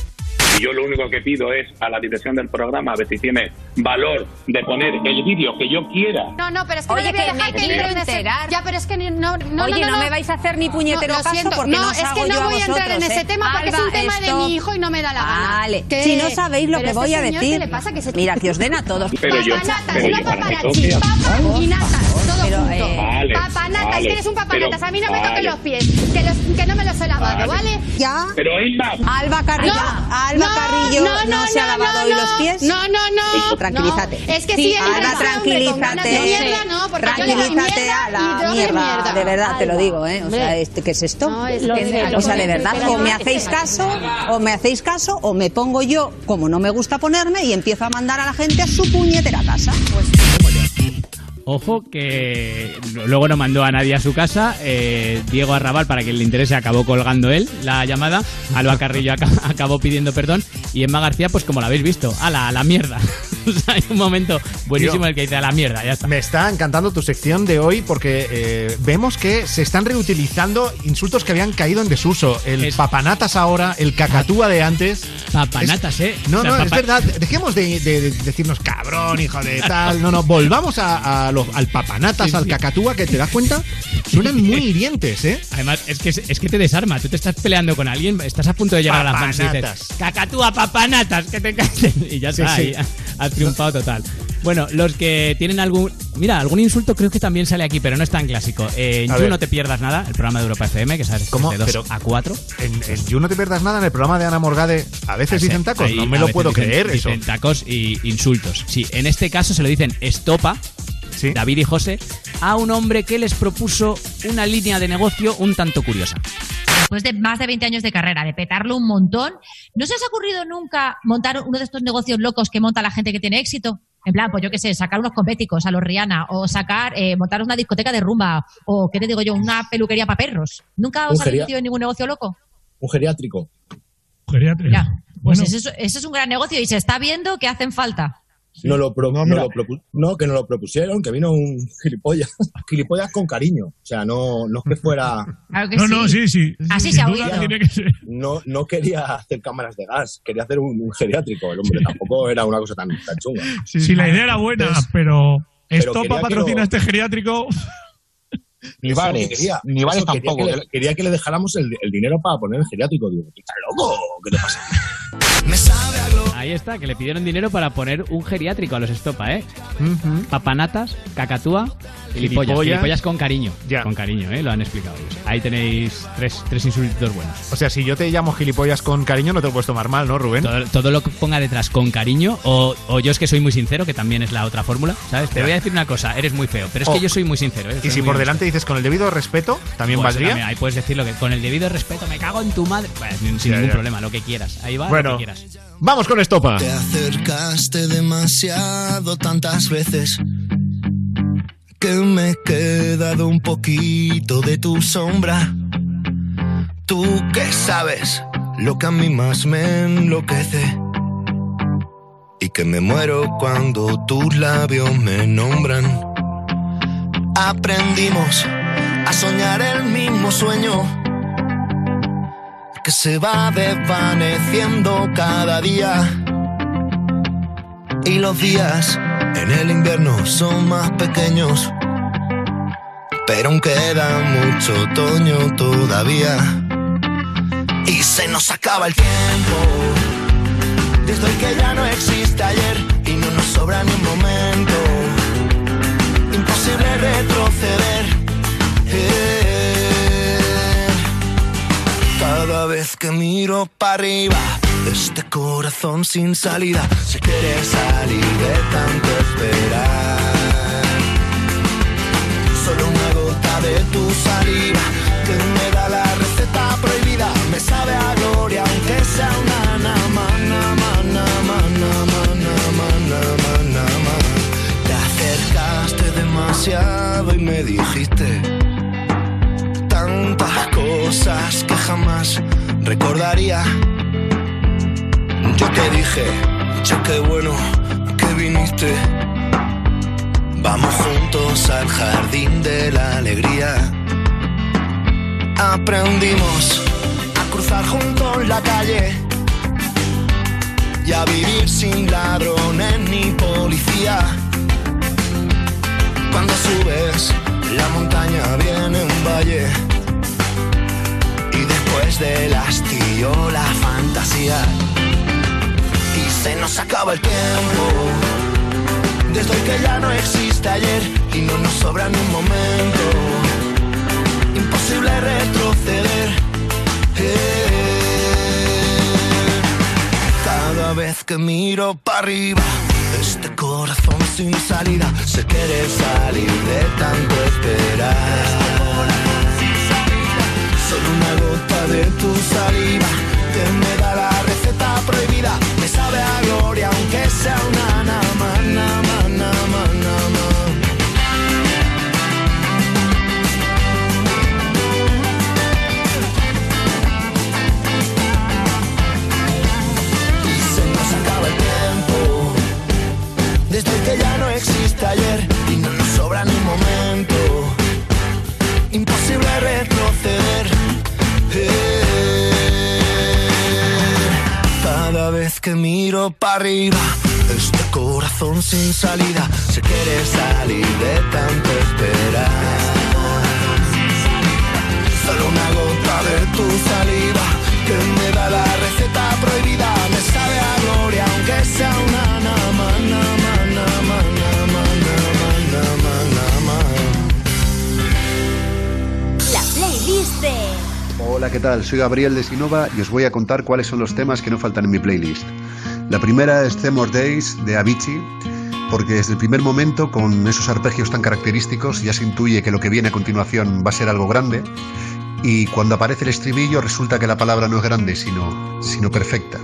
Y yo lo único que pido es a la dirección del programa, a ver si tiene valor de poner el vídeo que yo quiera. No, no, pero es que Oye, no que dejar me que quiero ese- enterar. Ya, pero es que ni- no, no, Oye, no, no me vais a hacer ni puñetero No, lo caso siento. porque no, no os es hago que no yo voy a entrar en ese ¿eh? tema porque es Alba, un tema de mi hijo y no me da la gana. Vale, ¿Qué? si no sabéis lo Pero que este voy a decir. ¿qué le pasa? Que se- Mira, que os den a todos. Pero yo- Papanatas, que natas, todo Pero, junto. eh, Vale, papanatas, vale, es que eres un papanatas, pero- a mí no me toquen los pies, que, los- que no me los he lavado, ¿vale? Ya. Pero Emma, Alba Carrillo, No, Alba no, Carrillo no, no, no, se ha lavado hoy los pies. No, no, no. Tranquilízate. Es que sí, Alba, tranquilízate. mierda, no, porque tranquilízate mierda a la mierda, de verdad te lo digo, ¿eh? O sea, este, ¿qué es esto? No, es Que- que- o sea, de verdad, o me hacéis caso, o me hacéis caso, o me pongo yo, como no me gusta ponerme, y empiezo a mandar a la gente a su puñetera casa. Pues, Ojo que luego no mandó a nadie a su casa. eh, Diego Arrabal, para que le interese, acabó colgando él la llamada. Alba Carrillo aca- acabó pidiendo perdón. Y Emma García, pues como lo habéis visto, a la, a la mierda. o sea, hay un momento buenísimo Tío, en el que dice a la mierda, ya está. Me está encantando tu sección de hoy porque eh, vemos que se están reutilizando insultos que habían caído en desuso. El papanatas ahora, el cacatúa de antes. Papanatas, ¿eh? No, O sea, no, es verdad. Dejemos de, de- de decirnos cabrón, hijo de tal. No, no, volvamos a, a los- al papanatas, Sí, al sí. cacatúa, que te das cuenta, suenan muy hirientes, ¿eh? Además, es que, es que te desarma. Tú te estás peleando con alguien, estás a punto de llegar a la fans y dices, Papanatas. cacatúa, papanatas, que te caen. Y ya Sí, está, sí. ahí has triunfado total. Bueno, los que tienen algún. Mira, algún insulto creo que también sale aquí, pero no es tan clásico. En You no te pierdas nada, el programa de Europa FM, que sabes de 2 Pero- a 4. En, en You no te pierdas nada, en el programa de Ana Morgade, a veces dicen tacos. Ahí no me lo puedo dicen- creer eso. Dicen tacos y insultos. Sí, en este caso se lo dicen estopa, David y José, a un hombre que les propuso una línea de negocio un tanto curiosa. después de más de 20 años de carrera, de petarlo un montón, ¿no se os ha ocurrido nunca montar uno de estos negocios locos que monta la gente que tiene éxito? En plan, pues yo qué sé, sacar unos cosméticos a los Rihanna, o sacar, eh, montar una discoteca de rumba, o qué te digo yo, una peluquería para perros. ¿Nunca os geria- metido en ningún negocio loco? Un geriátrico. Geriátrico. Ya, pues Bueno. ese, es, ese es un gran negocio y se está viendo que hacen falta. No, lo pro- no, mira. lo propu- no, que nos lo propusieron, que vino un gilipollas. gilipollas con cariño. O sea, no, no es que fuera. Claro que No, no, sí, sí. Así se ha oído. tiene que ser. No, no quería hacer cámaras de gas, quería hacer un, un geriátrico. El hombre tampoco era una cosa tan, tan chunga. Sí, la idea era buena, Entonces, pero Estopa quería que patrocina lo- este geriátrico. Ni bares, quería. ni bares quería tampoco. que Quería le- que, le, que le dejáramos el, el dinero para poner el geriátrico. Digo, ¿tú estás loco? ¿Qué te pasa? Ahí está, que le pidieron dinero para poner un geriátrico a los estopa, ¿eh? Papanatas, cacatúa, gilipollas. Gilipollas. Gilipollas con cariño. Ya. Con cariño, ¿eh? Lo han explicado ellos. Ahí tenéis tres, tres insultos buenos. O sea, si yo te llamo gilipollas con cariño, no te lo puedes tomar mal, ¿no, Rubén? Todo, todo lo que ponga detrás con cariño, o, o yo es que soy muy sincero, que también es la otra fórmula, ¿sabes? Te voy a decir una cosa, eres muy feo, pero es que yo soy muy sincero, ¿eh? Y si por delante dices con el debido respeto, también Pues valdría. también, ahí puedes decirlo que con el debido respeto me cago en tu madre. Pues, sin Ya, ningún ya. problema, lo que quieras. Ahí va, Bueno. lo que quieras. Vamos con estopa. Te acercaste demasiado tantas veces que me he quedado un poquito de tu sombra. Tú que sabes lo que a mí más me enloquece y que me muero cuando tus labios me nombran. Aprendimos a soñar el mismo sueño que se va desvaneciendo cada día. Y los días en el invierno son más pequeños, pero aún queda mucho otoño todavía. Y se nos acaba el tiempo, desde hoy que ya no existe ayer y no nos sobra ni un momento. Imposible retroceder. Que miro para arriba, este corazón sin salida se quiere salir de tanto esperar. Solo una gota de tu saliva que me da la receta prohibida, me sabe a gloria aunque sea una nama, nama. Te acercaste demasiado y me dijiste cosas que jamás recordaría. Yo te dije, ya qué bueno que viniste. Vamos juntos al jardín de la alegría. Aprendimos a cruzar juntos la calle y a vivir sin ladrones ni policía. Cuando subes la montaña viene un valle después del hastío la fantasía. Y se nos acaba el tiempo. Desde hoy que ya no existe ayer y no nos sobra ni un momento. Imposible retroceder. Cada vez que miro para arriba este corazón sin salida se quiere salir de tanto de tu saliva miro para arriba, este corazón sin salida se quiere salir de tanto esperar. Solo una gota de tu saliva que me da la receta prohibida. Me sabe a gloria aunque sea una. La playlist de Hola, ¿qué tal? Soy Gabriel de Sinova y os voy a contar cuáles son los temas que no faltan en mi playlist. La primera es More Days de Avicii, porque desde el primer momento, con esos arpegios tan característicos, ya se intuye que lo que viene a continuación va a ser algo grande. Y cuando aparece el estribillo, resulta que la palabra no es grande, sino, sino perfecta.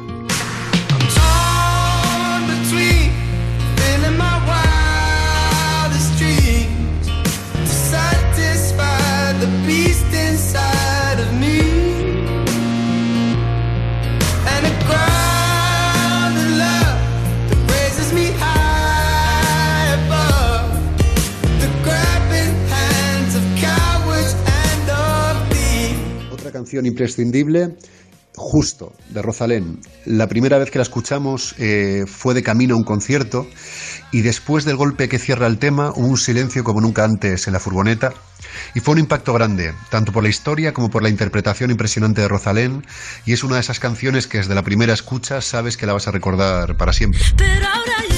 Imprescindible, Justo, de Rosalén. La primera vez que la escuchamos eh, fue de camino a un concierto y después del golpe que cierra el tema hubo un silencio como nunca antes en la furgoneta y fue un impacto grande, tanto por la historia como por la interpretación impresionante de Rosalén y es una de esas canciones que desde la primera escucha sabes que la vas a recordar para siempre. Pero ahora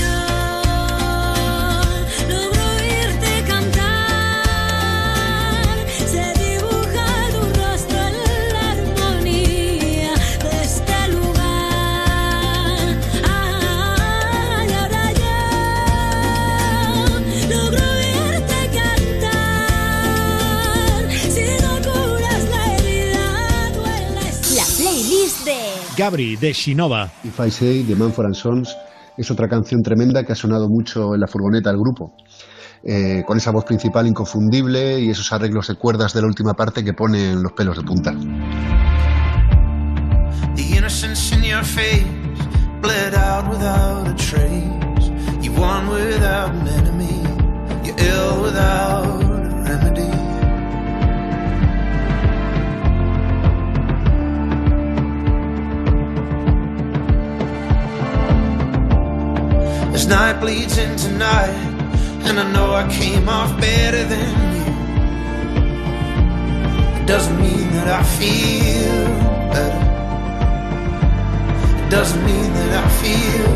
de Gabri de Shinova. If I Say, de Manford and Sons, es otra canción tremenda que ha sonado mucho en la furgoneta del grupo. Eh, con esa voz principal inconfundible y esos arreglos de cuerdas de la última parte que ponen los pelos de punta. The innocence in your face bled out without a trace. You won without an enemy. You're ill without As night bleeds into night, and I know I came off better than you. It doesn't mean that I feel better. It doesn't mean that I feel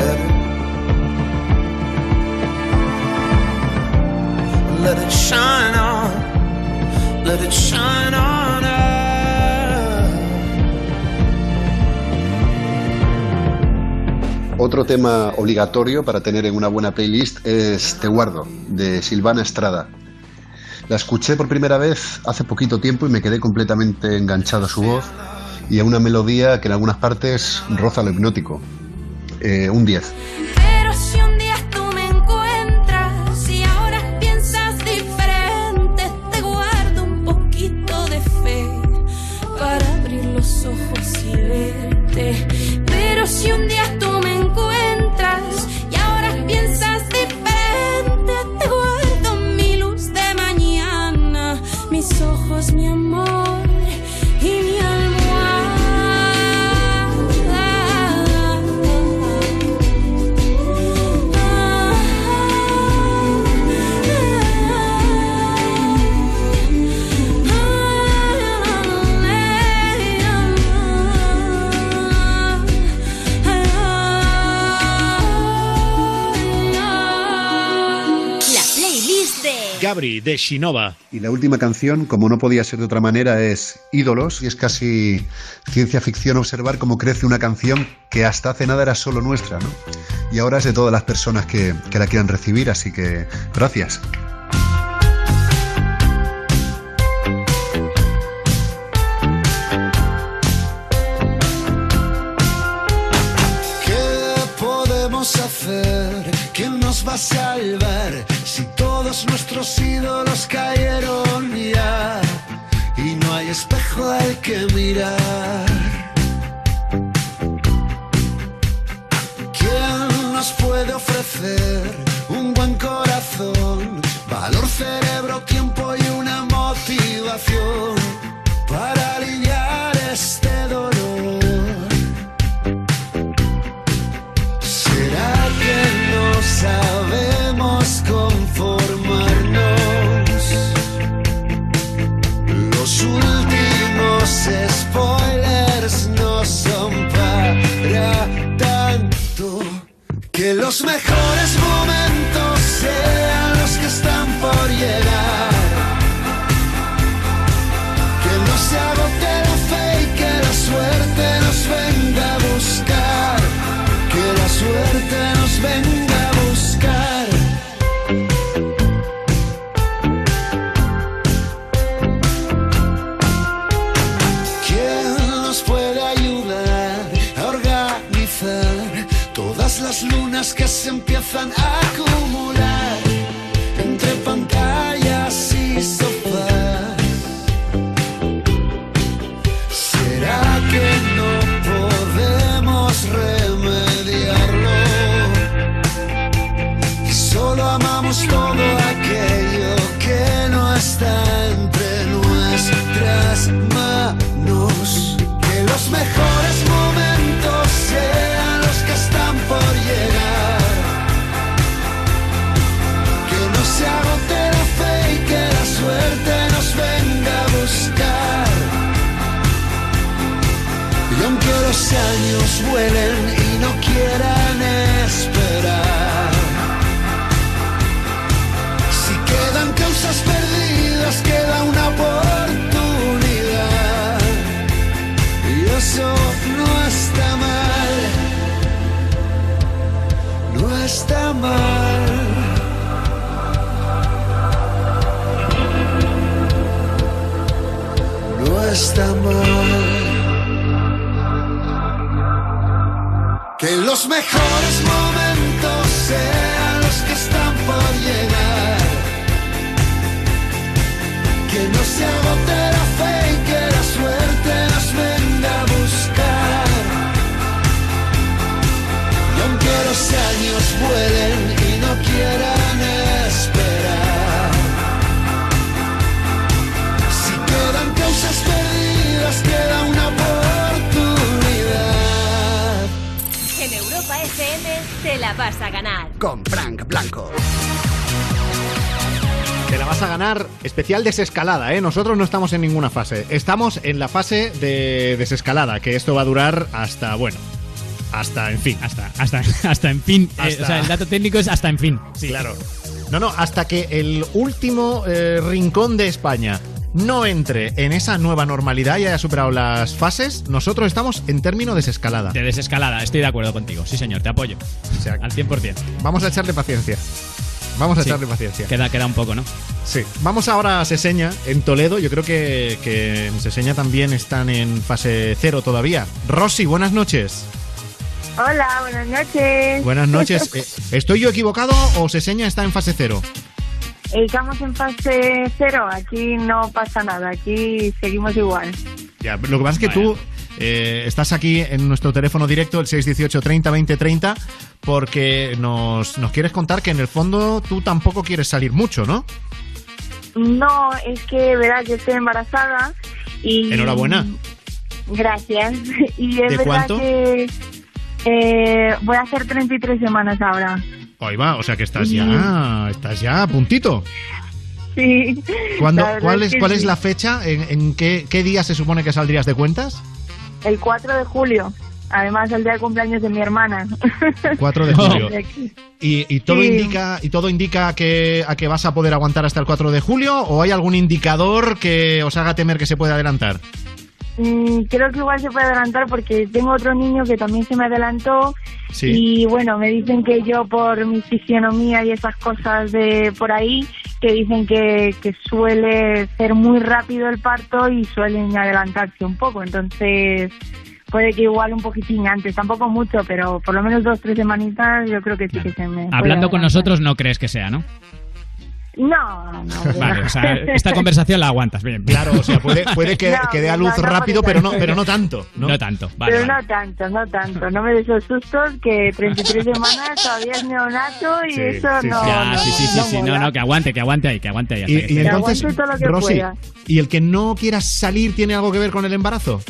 better. Let it shine on, let it shine on Otro tema obligatorio para tener en una buena playlist es Te guardo, de Silvana Estrada. La escuché por primera vez hace poquito tiempo y me quedé completamente enganchado a su voz y a una melodía que en algunas partes roza lo hipnótico. Eh, un 10. Pero si un de Shinova. Y la última canción, como no podía ser de otra manera, es Ídolos, y es casi ciencia ficción observar cómo crece una canción que hasta hace nada era solo nuestra, ¿no? Y ahora es de todas las personas que, que la quieran recibir, así que gracias. Nuestros ídolos cayeron ya y no hay espejo al que mirar? ¿Quién nos puede ofrecer un buen corazón, valor, cerebro, tiempo y una motivación Que los mejores momentos se empiezan años vuelen especial desescalada, ¿eh? Nosotros no estamos en ninguna fase. Estamos en la fase de desescalada, que esto va a durar hasta, bueno, hasta, en fin. Hasta, hasta, hasta en fin. Eh, o sea, el dato técnico es hasta en fin. Sí, claro. No, no, hasta que el último eh, rincón de España no entre en esa nueva normalidad y haya superado las fases, nosotros estamos en término de desescalada. De desescalada, estoy de acuerdo contigo. Sí, señor, te apoyo. Al 100%. Vamos a echarle paciencia. Vamos a Sí. echarle paciencia. Queda, queda un poco, ¿no? Sí. Vamos ahora a Seseña, en Toledo. Yo creo que, que en Seseña también están en fase cero todavía. Rosy, buenas noches. Hola, buenas noches. Buenas noches. Eh, ¿Estoy yo equivocado o Seseña está en fase cero? Estamos en fase cero, aquí no pasa nada, aquí seguimos igual. Ya, lo que pasa es que tú eh, estás aquí en nuestro teléfono directo, el 618 30 20 30, porque nos, nos quieres contar que en el fondo tú tampoco quieres salir mucho, ¿no? No, es que, verás, yo estoy embarazada y... Enhorabuena. Gracias. Y es ¿De verdad cuánto? que eh, voy a hacer 33 semanas ahora. Ahí va, o sea que estás ya, estás ya a puntito. Sí. ¿Cuándo- ¿Cuál, es, cuál es la fecha? ¿En, en qué, qué día se supone que saldrías de cuentas? El 4 de julio. Además, el día de cumpleaños de mi hermana. 4 de julio. ¿Y, y todo Sí. indica y todo indica que, a que vas a poder aguantar hasta el 4 de julio o hay algún indicador que os haga temer que se puede adelantar? Mm, creo que igual se puede adelantar porque tengo otro niño que también se me adelantó Sí. y bueno, me dicen que yo por mi fisionomía y esas cosas de por ahí, que dicen que, que suele ser muy rápido el parto y suelen adelantarse un poco, entonces puede que igual un poquitín antes, tampoco mucho, pero por lo menos dos, tres semanitas yo creo que sí que se me... Hablando con nosotros no crees que sea, ¿no? No, no. hombre, Vale, no. o sea, esta conversación la aguantas bien. Claro, o sea, puede, puede que, No, que dé a luz no, no rápido, pero no, pero no tanto. ¿no? No tanto, vale. pero vale. no tanto, no tanto. No me des esos sustos que 33 semanas todavía es neonato y Sí, eso sí, no. Ya, no, sí, sí, sí, no sí, no, no, que aguante, que aguante ahí, que aguante ahí. hasta Y, que y entonces, aguante todo lo que Rosy, pueda. ¿y el que no quieras salir tiene algo que ver con el embarazo?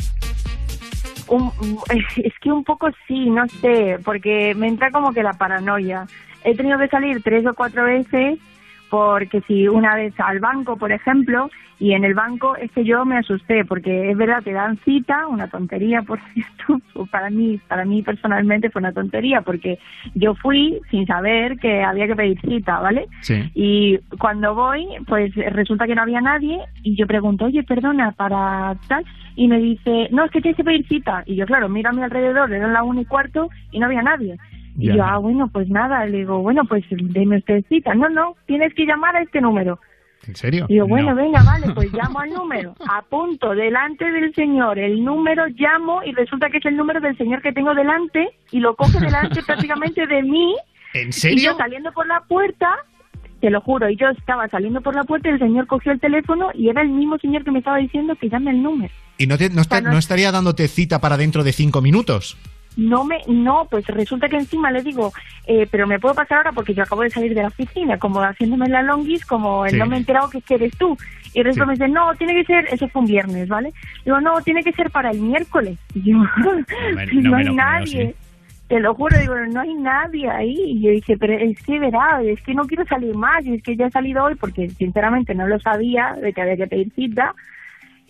Un- es que un poco sí, no sé, porque me entra como que la paranoia. He tenido que salir tres o cuatro veces porque si una vez al banco, por ejemplo, y en el banco es que yo me asusté porque es verdad te dan cita, una tontería, por cierto, para mí, para mí personalmente fue una tontería porque yo fui sin saber que había que pedir cita, ¿vale? Sí. Y cuando voy, pues resulta que no había nadie y yo pregunto, oye, perdona, para tal, y me dice, no, es que tienes que pedir cita. Y yo, claro, miro a mi alrededor, eran la una y cuarto y no había nadie. Y Ya. yo, ah, bueno, pues nada, le digo, bueno, pues deme usted cita. No, no, tienes que llamar a este número. ¿En serio? Y yo, bueno, venga, vale, pues llamo al número. Apunto delante del señor el número, llamo y resulta que es el número del señor que tengo delante y lo coge delante prácticamente de mí. ¿En Y serio? yo saliendo por la puerta, te lo juro, y yo estaba saliendo por la puerta y el señor cogió el teléfono y era el mismo señor que me estaba diciendo que llame el número. ¿Y no, te- no, está- O sea, no- no estaría dándote cita para dentro de cinco minutos? No me, no, pues resulta que encima le digo, eh, pero me puedo pasar ahora porque yo acabo de salir de la oficina, como haciéndome la longis, como Sí. no me he enterado que eres tú. Y resulta Sí. me dice, no, tiene que ser, eso fue un viernes, ¿vale? Digo, no, tiene que ser para el miércoles. Y yo, no, hay creo, nadie. sí. Te lo juro, digo, no hay nadie ahí. Y yo dije, pero es que verá, es que no quiero salir más. Y es que ya he salido hoy porque sinceramente no lo sabía de que había que pedir cita.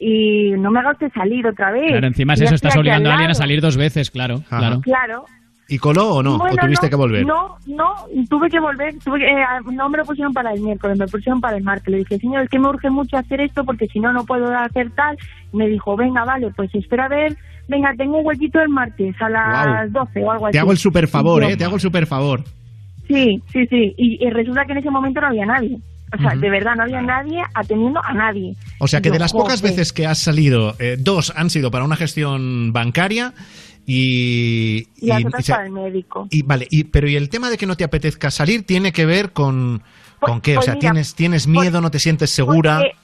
Y no me haga usted salir otra vez. Claro, encima es eso, estás obligando a al alguien a salir dos veces, claro, claro. Claro. ¿Y coló o no? Bueno, ¿O tuviste no, que volver? No, no, tuve que volver. Tuve que, eh, no me lo pusieron para el miércoles, me lo pusieron para el martes. Le dije, señor, es que me urge mucho hacer esto porque si no, no puedo hacer tal. Me dijo, venga, vale, pues espera a ver. Venga, tengo un huequito el martes a las Guau. 12 o algo así. Te hago el super favor, ¿eh? Te hago el super favor. Sí, sí, sí. Y, y resulta que en ese momento no había nadie. O sea, de verdad, no había nadie atendiendo a nadie. O sea que Yo, de las pocas veces que has salido, eh, dos han sido para una gestión bancaria y... Y las y- otras y se- para el médico. y- vale, y, pero ¿y el tema de que no te apetezca salir tiene que ver con, con qué? O pues sea, mira, ¿tienes, ¿tienes miedo, no te sientes segura? Porque,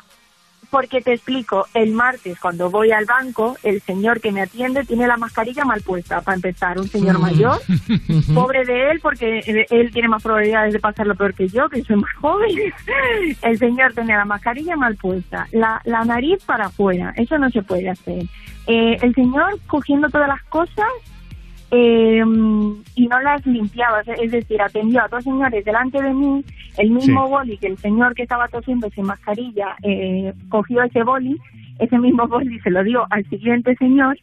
porque te explico, el martes cuando voy al banco, el señor que me atiende tiene la mascarilla mal puesta, para empezar, un señor mayor, pobre de él porque él él tiene más probabilidades de pasarlo peor que yo, que soy más joven. El señor tenía la mascarilla mal puesta, la, la nariz para afuera, eso no se puede hacer. Eh, el señor cogiendo todas las cosas eh, y no las limpiaba, es decir, atendió a dos señores delante de mí, el mismo Sí. boli que el señor que estaba tosiendo sin mascarilla eh, cogió ese boli, ese mismo boli se lo dio al siguiente señor,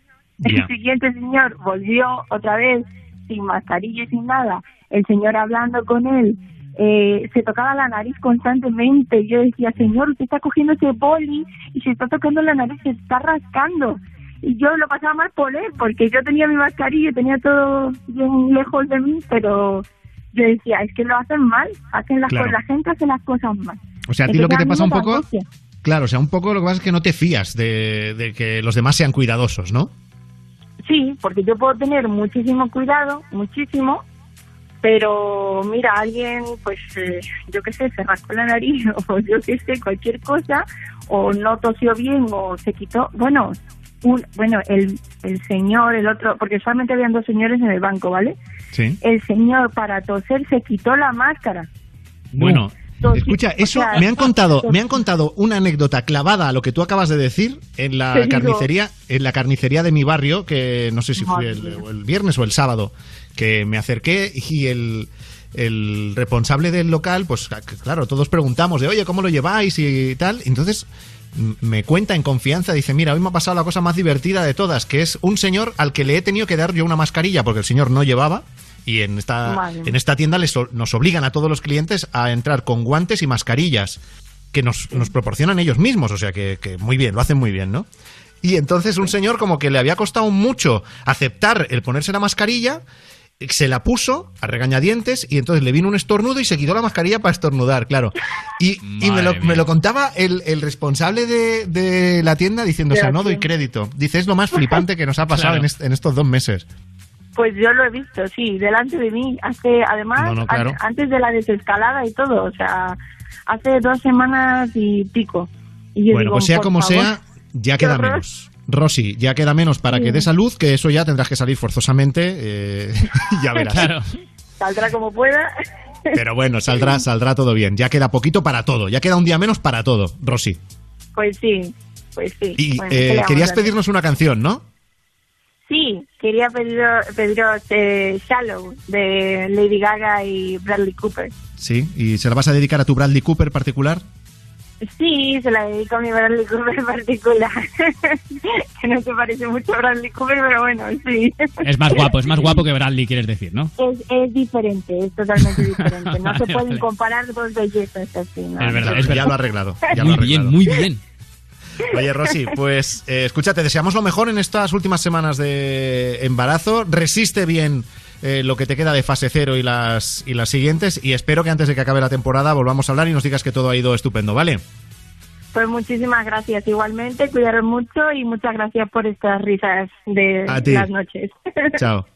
el Ya. siguiente señor volvió otra vez sin mascarilla y sin nada, el señor hablando con él, eh, se tocaba la nariz constantemente. Yo decía, señor, usted está cogiendo ese boli y se está tocando la nariz, se está rascando. Y yo lo pasaba mal por él, porque yo tenía mi mascarilla, tenía todo bien lejos de mí, pero yo decía, es que lo hacen mal, hacen las Claro. cosas, la gente hace las cosas mal. O sea, a ti lo que te pasa un poco. Claro, o sea, un poco lo que pasa es que no te fías de, de que los demás sean cuidadosos, ¿no? Sí, porque yo puedo tener muchísimo cuidado, muchísimo, pero mira, alguien, pues, eh, yo qué sé, se rascó la nariz o yo qué sé, cualquier cosa, o no tosió bien o se quitó, bueno, un, bueno, el, el señor, el otro, porque solamente habían dos señores en el banco, ¿vale? Sí. El señor para toser se quitó la máscara. Bueno, escucha, o eso sea, me han contado, me han contado una anécdota clavada a lo que tú acabas de decir en la digo. carnicería, en la carnicería de mi barrio, que no sé si fue el, el viernes o el sábado, que me acerqué y el el responsable del local, pues claro, todos preguntamos de, oye, ¿cómo lo lleváis? y tal. Entonces me cuenta en confianza, dice, mira, hoy me ha pasado la cosa más divertida de todas, que es un señor al que le he tenido que dar yo una mascarilla porque el señor no llevaba. Y en esta, en esta tienda les, nos obligan a todos los clientes a entrar con guantes y mascarillas que nos, nos proporcionan ellos mismos. O sea que, que muy bien, lo hacen muy bien, ¿no? Y entonces un señor como que le había costado mucho aceptar el ponerse la mascarilla, se la puso a regañadientes y entonces le vino un estornudo y se quitó la mascarilla para estornudar, claro. Y, y me, lo, me lo contaba el, el responsable de, de la tienda diciendo, o sea, no doy crédito. Dice, es lo más flipante que nos ha pasado Claro. en, est- en estos dos meses. Pues yo lo he visto, sí, delante de mí. Hace, además, No, no, claro. an- antes de la desescalada y todo, o sea, hace dos semanas y pico. Y yo Bueno, digo, pues sea como favor, sea, ya queda horror. menos. Rosy, ya queda menos para que dé salud, que eso ya tendrás que salir forzosamente. eh, ya verás. Saldrá como pueda. Pero bueno, saldrá, saldrá todo bien. Ya queda poquito para todo. Ya queda un día menos para todo, Rosy. Pues sí, pues sí. Y Bueno, ¿qué eh, querías pedirnos una canción, ¿no? Sí, quería pediros, pediros eh, Shallow de Lady Gaga y Bradley Cooper. Sí. ¿Y se la vas a dedicar a tu Bradley Cooper particular? Sí, se la dedico a mi Bradley Cooper en particular. que no se parece mucho a Bradley Cooper, pero bueno, sí. Es más guapo, es más guapo que Bradley, quieres decir, ¿no? Es, es diferente, es totalmente diferente. No se pueden vale. comparar dos bellezas así. ¿no? Es verdad, es Ya lo ha arreglado. Ya Muy lo ha bien, arreglado. muy bien. Oye, Rosy, pues eh, escucha, te deseamos lo mejor en estas últimas semanas de embarazo. Resiste bien eh, lo que te queda de fase cero y las, y las siguientes. Y espero que antes de que acabe la temporada volvamos a hablar y nos digas que todo ha ido estupendo, ¿vale? Pues muchísimas gracias. Igualmente, cuidaros mucho y muchas gracias por estas risas de A ti. las noches. Chao.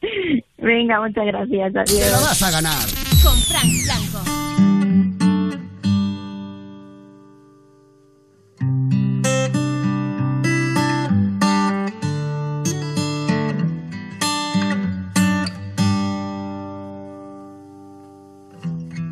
Venga, muchas gracias. Adiós. Te lo vas a ganar. Con Frank Blanco.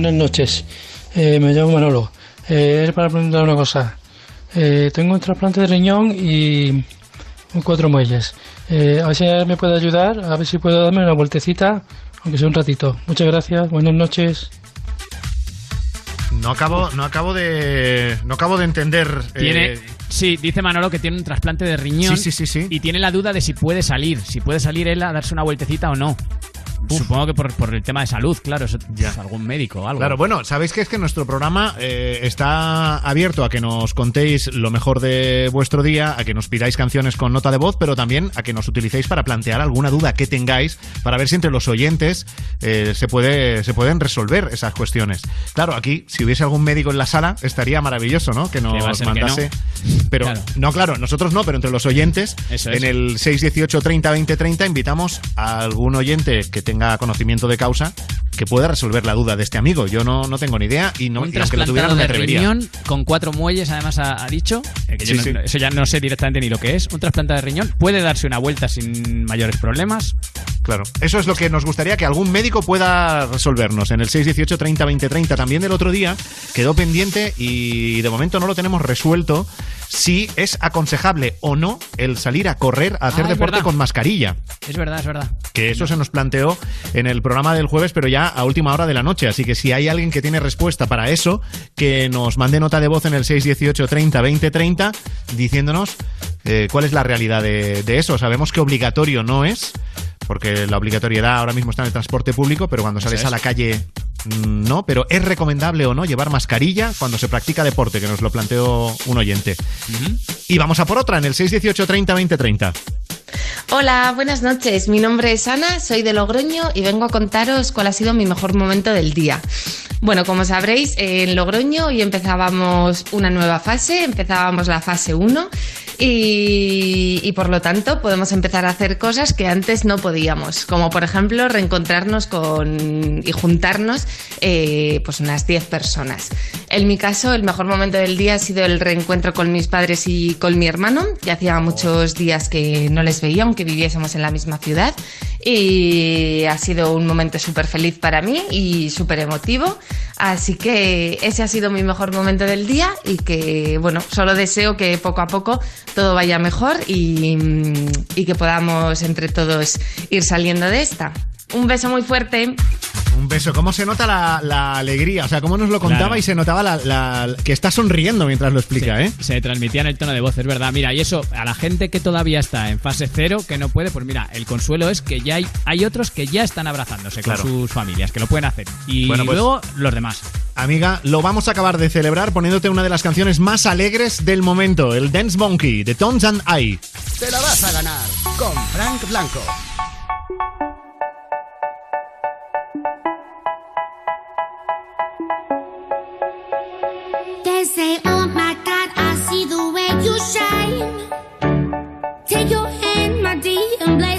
Buenas noches. Eh, me llamo Manolo. Eh, es para preguntar una cosa. Eh, tengo un trasplante de riñón y cuatro muelles. Eh, a ver si me puede ayudar, a ver si puedo darme una vueltecita, aunque sea un ratito. Muchas gracias, buenas noches. No acabo, no acabo de. No acabo de entender. Tiene, eh, sí, dice Manolo que tiene un trasplante de riñón. Sí, sí, sí, sí. Y tiene la duda de si puede salir. Si puede salir él a darse una vueltecita o no. Supongo que por, por el tema de salud, claro. Eso, pues, algún médico o algo. Claro, bueno, sabéis que es que nuestro programa eh, está abierto a que nos contéis lo mejor de vuestro día, a que nos pidáis canciones con nota de voz, pero también a que nos utilicéis para plantear alguna duda que tengáis, para ver si entre los oyentes eh, se, puede, se pueden resolver esas cuestiones. Claro, aquí, si hubiese algún médico en la sala, estaría maravilloso, ¿no? Que nos que mandase. no. Pero, Claro. no, claro, nosotros no, pero entre los oyentes, Eso es. en el 618 30 20 30 invitamos a algún oyente que tenga conocimiento de causa que pueda resolver la duda de este amigo. Yo no, no tengo ni idea y, no, un y aunque lo tuviera no me de atrevería. riñón con cuatro muelles, además ha, ha dicho. que yo no- sí. eso ya no sé directamente ni lo que es. Un trasplante de riñón puede darse una vuelta sin mayores problemas. Claro, eso es lo que nos gustaría que algún médico pueda resolvernos en el 618 30 20 30. También del otro día quedó pendiente y de momento no lo tenemos resuelto si es aconsejable o no el salir a correr a hacer Ah, deporte verdad. con mascarilla. Es verdad, es verdad. Que eso se nos planteó en el programa del jueves, pero ya a última hora de la noche. Así que si hay alguien que tiene respuesta para eso, que nos mande nota de voz en el 618 30 20 30 diciéndonos eh, cuál es la realidad de, de eso. Sabemos que obligatorio no es, porque la obligatoriedad ahora mismo está en el transporte público, pero cuando sales es. a la calle mm, no. Pero ¿es recomendable o no llevar mascarilla cuando se practica deporte? Que nos lo planteó un oyente. Y vamos a por otra en el 618 30 20 30. Hola, buenas noches. Mi nombre es Ana, soy de Logroño y vengo a contaros cuál ha sido mi mejor momento del día. Bueno, como sabréis, en Logroño hoy empezábamos una nueva fase, empezábamos la fase 1 y, por lo tanto podemos empezar a hacer cosas que antes no podíamos, como por ejemplo reencontrarnos con y juntarnos eh, pues unas 10 personas. En mi caso, el mejor momento del día ha sido el reencuentro con mis padres y con mi hermano, que hacía muchos días que no les veía, aunque viviésemos en la misma ciudad. Y ha sido un momento súper feliz para mí y súper emotivo. Así que ese ha sido mi mejor momento del día y que, bueno, solo deseo que poco a poco todo vaya mejor y, que podamos entre todos ir saliendo de esta. Un beso muy fuerte. Un beso. ¿Cómo se nota la, la alegría? O sea, cómo nos lo contaba Claro. y se notaba la, la- que está sonriendo mientras lo explica, ¿eh? Se transmitía en el tono de voz, es verdad. Mira, y eso, a la gente que todavía está en fase cero, que no puede, pues mira, el consuelo es que ya hay, hay otros que ya están abrazándose Claro. con sus familias, que lo pueden hacer. Y Bueno, pues- luego los demás. Amiga, lo vamos a acabar de celebrar poniéndote una de las canciones más alegres del momento, el Dance Monkey de Tones and I. Te la vas a ganar con Frank Blanco. Say, oh my God, I see the way you shine. Take your hand, my dear, and place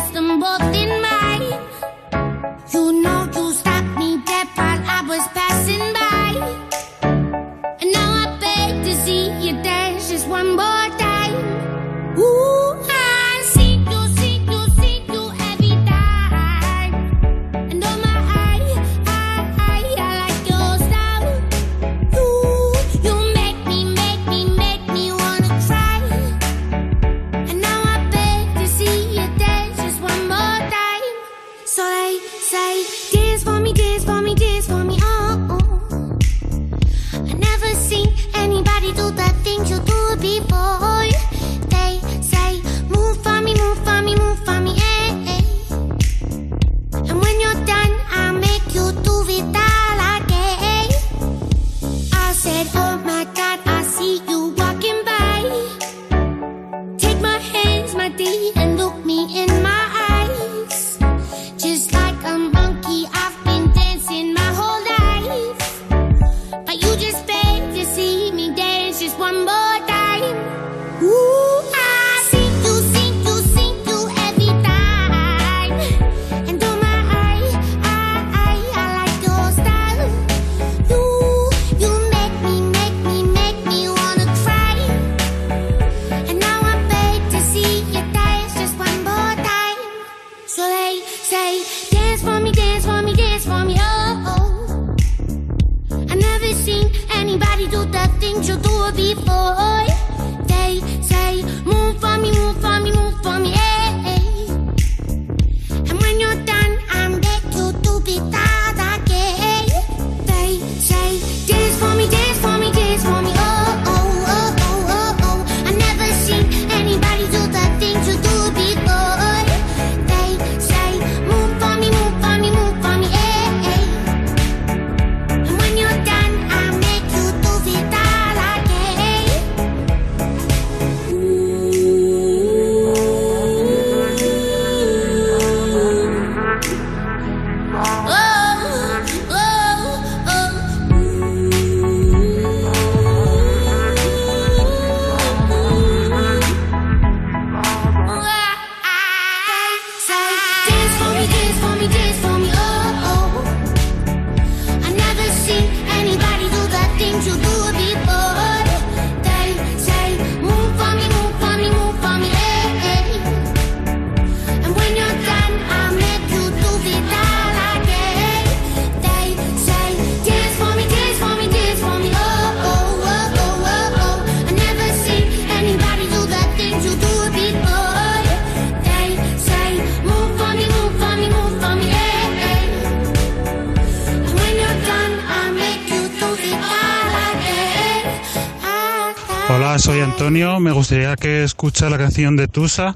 aconsejaría que escucha la canción de Tusa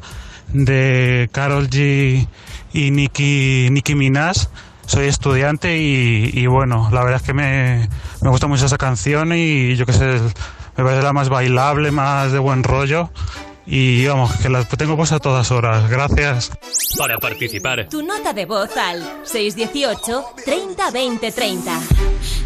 de Carol G y Nicki, Nicki Minaj. Soy estudiante y, bueno, la verdad es que me, me gusta mucho esa canción y yo que sé, me parece la más bailable, más de buen rollo y vamos, que las tengo pues a todas horas. Gracias. Para participar. Tu nota de voz al 618 30 20 30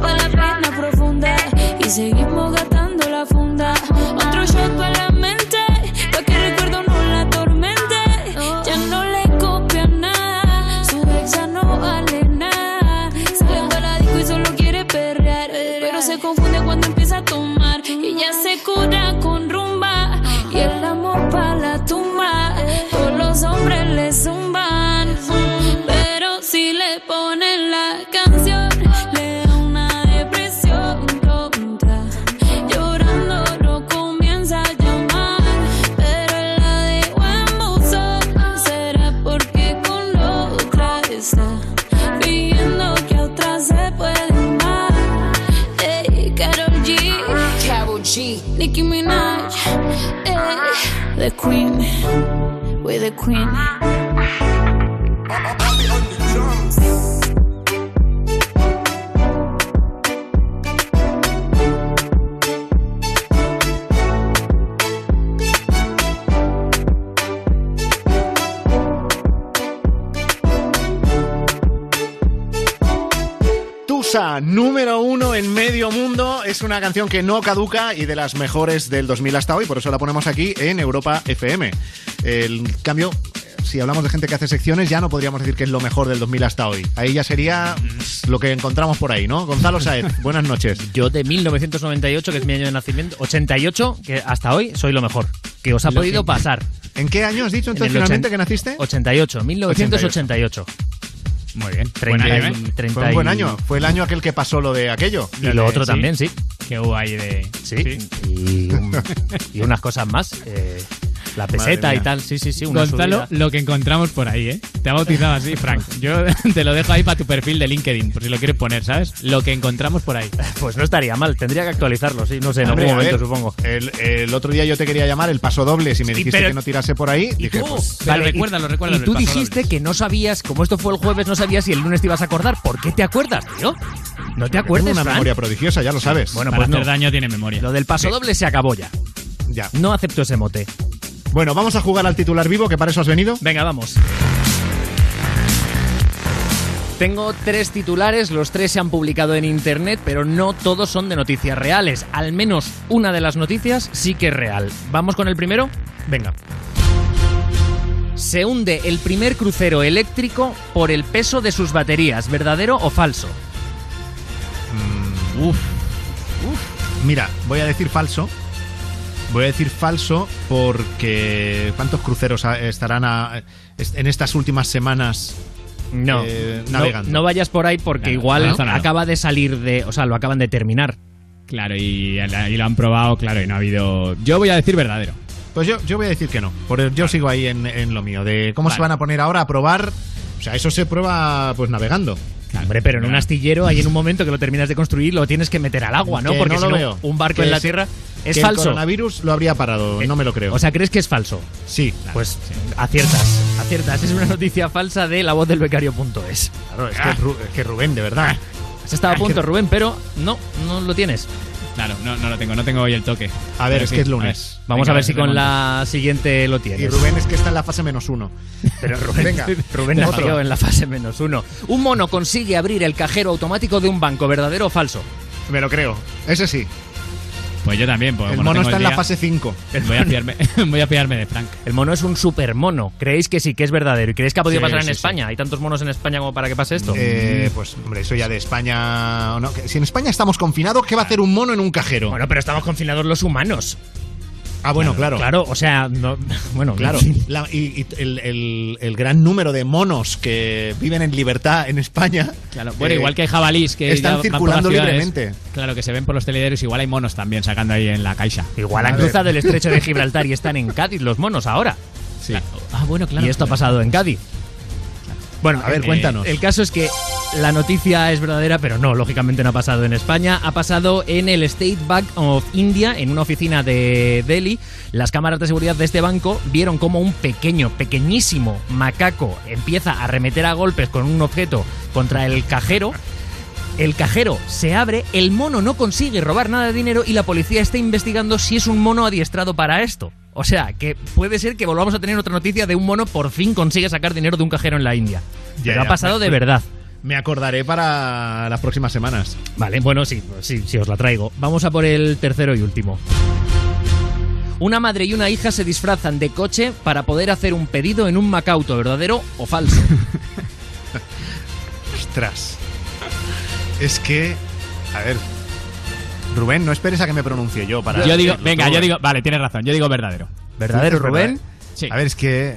para la pena profunda. Y seguimos queen una canción que no caduca y de las mejores del 2000 hasta hoy, por eso la ponemos aquí en Europa FM. El cambio, si hablamos de gente que hace secciones, ya no podríamos decir que es lo mejor del 2000 hasta hoy. Ahí ya sería lo que encontramos por ahí, ¿no? Gonzalo Saez, buenas noches. Yo de 1998, que es mi año de nacimiento, 88, que hasta hoy soy lo mejor. Que os ha Lo podido que- pasar. ¿En qué año has dicho En entonces el finalmente que naciste? 88, 1988. Muy bien. Treinta Buen y- año, ¿eh? treinta Fue un buen año. Fue el año aquel que pasó lo de aquello. Y lo otro Sí. también, sí. Que hubo ahí de. Sí. Y, un- y unas cosas más. eh, la peseta y tal, sí, sí, sí. Una Gonzalo, subida. lo que encontramos por ahí, ¿eh? Te ha bautizado así, Frank. Yo te lo dejo ahí para tu perfil de LinkedIn, por si lo quieres poner, ¿sabes? Lo que encontramos por ahí. Pues no estaría mal, tendría que actualizarlo, sí, no sé, en Hombre, algún momento ver, supongo. El, el otro día yo te quería llamar el paso doble. Si me dijiste pero- que no tirase por ahí, dije, pues. Vale, y- recuérdalo, recuérdalo, Y tú dijiste que no sabías, como esto fue el jueves, no sabías si el lunes te ibas a acordar. ¿Por qué te acuerdas, tío? ¿No te acuerdas, Tengo una memoria prodigiosa, ya lo sabes. Bueno, Para pues no. hacer daño tiene memoria. Lo del paso doble se acabó ya. Ya. No acepto ese mote. Bueno, vamos a jugar al titular vivo, que para eso has venido. Venga, vamos. Tengo tres titulares, los tres se han publicado en internet, pero no todos son de noticias reales. Al menos una de las noticias sí que es real. ¿Vamos con el primero? Venga. Se hunde el primer crucero eléctrico por el peso de sus baterías, ¿verdadero o falso? Uf. Mira, voy a decir falso. Voy a decir falso porque ¿cuántos cruceros estarán a- en estas últimas semanas No, eh, no, navegando? no vayas por ahí porque Claro, igual no, no. acaba de salir de, o sea, lo acaban de terminar. Claro, y, y lo han probado, claro, y no ha habido. Yo voy a decir verdadero. Pues yo, yo voy a decir que no. Porque yo sigo ahí en, en lo mío. De cómo se van a poner ahora a probar. O sea, eso se prueba pues navegando. Hombre, pero en un astillero, ahí en un momento que lo terminas de construir, lo tienes que meter al agua, ¿no? Que Porque no si lo no, veo. un barco Que en la sí- tierra es que falso. El coronavirus lo habría parado, no me lo creo. O sea, ¿crees que es falso? sí. Pues aciertas, aciertas. Es una noticia falsa de la voz del becario.es. Claro, es que, Ru- es que Rubén, de verdad. Has estado a punto, que- Rubén, pero no, no lo tienes. Claro, no, no lo tengo, no tengo hoy el toque. A ver, Pero es sí, que es a lunes. ver. Vamos Venga, a ver si con la siguiente lo tienes. Y Rubén es que está en la fase menos uno. Pero Rubén, Venga, Rubén nació en la fase menos uno. Un mono consigue abrir el cajero automático de un banco, ¿verdadero o falso? Me lo creo. Ese sí. Pues yo también. Pues, el mono está en la fase 5. Voy a, fiarme, voy a fiarme de Frank. El mono es un super mono. ¿Creéis que sí, que es verdadero? ¿Y creéis que ha podido Sí, pasar en sí, España? ¿Hay tantos monos en España como para que pase esto? Eh, pues, hombre, eso ya de España. ¿o no? Si en España estamos confinados, ¿qué va a hacer un mono en un cajero? Bueno, pero estamos confinados los humanos. Ah, bueno, claro. Claro, o sea, no- bueno, Claro. La- y, y el, el- el gran número de monos que viven en libertad en España. Claro, bueno, eh, igual que hay jabalís que están por circulando ciudades. libremente. Claro, que se ven por los telediarios, igual hay monos también sacando ahí en la caixa. Igual han cruzado el estrecho de Gibraltar y están en Cádiz los monos ahora. Sí. Ah, bueno, claro. y esto ha pasado en Cádiz. Bueno, A ver, eh, cuéntanos. El caso es que la noticia es verdadera, pero no, lógicamente no ha pasado en España. Ha pasado en el State Bank of India, en una oficina de Delhi. Las cámaras de seguridad de este banco vieron como un pequeño, pequeñísimo macaco empieza a arremeter a golpes con un objeto contra el cajero. El cajero se abre, el mono no consigue robar nada de dinero y la policía está investigando si es un mono adiestrado para esto. O sea, que puede ser que volvamos a tener otra noticia de un mono por fin consigue sacar dinero de un cajero en la India. Ya, Pero ya, ha pasado de verdad. Me acordaré para las próximas semanas. Vale, bueno, sí, sí, sí, os la traigo. Vamos a por el tercero y último. Una madre y una hija se disfrazan de coche para poder hacer un pedido en un Macauto, ¿verdadero o falso? Ostras. Es que. A ver. Rubén, no esperes a que me pronuncie yo para. Yo digo, venga, tú, yo eh. digo, vale, tienes razón, yo digo verdadero. ¿Verdadero, Rubén? Sí. A ver, es que.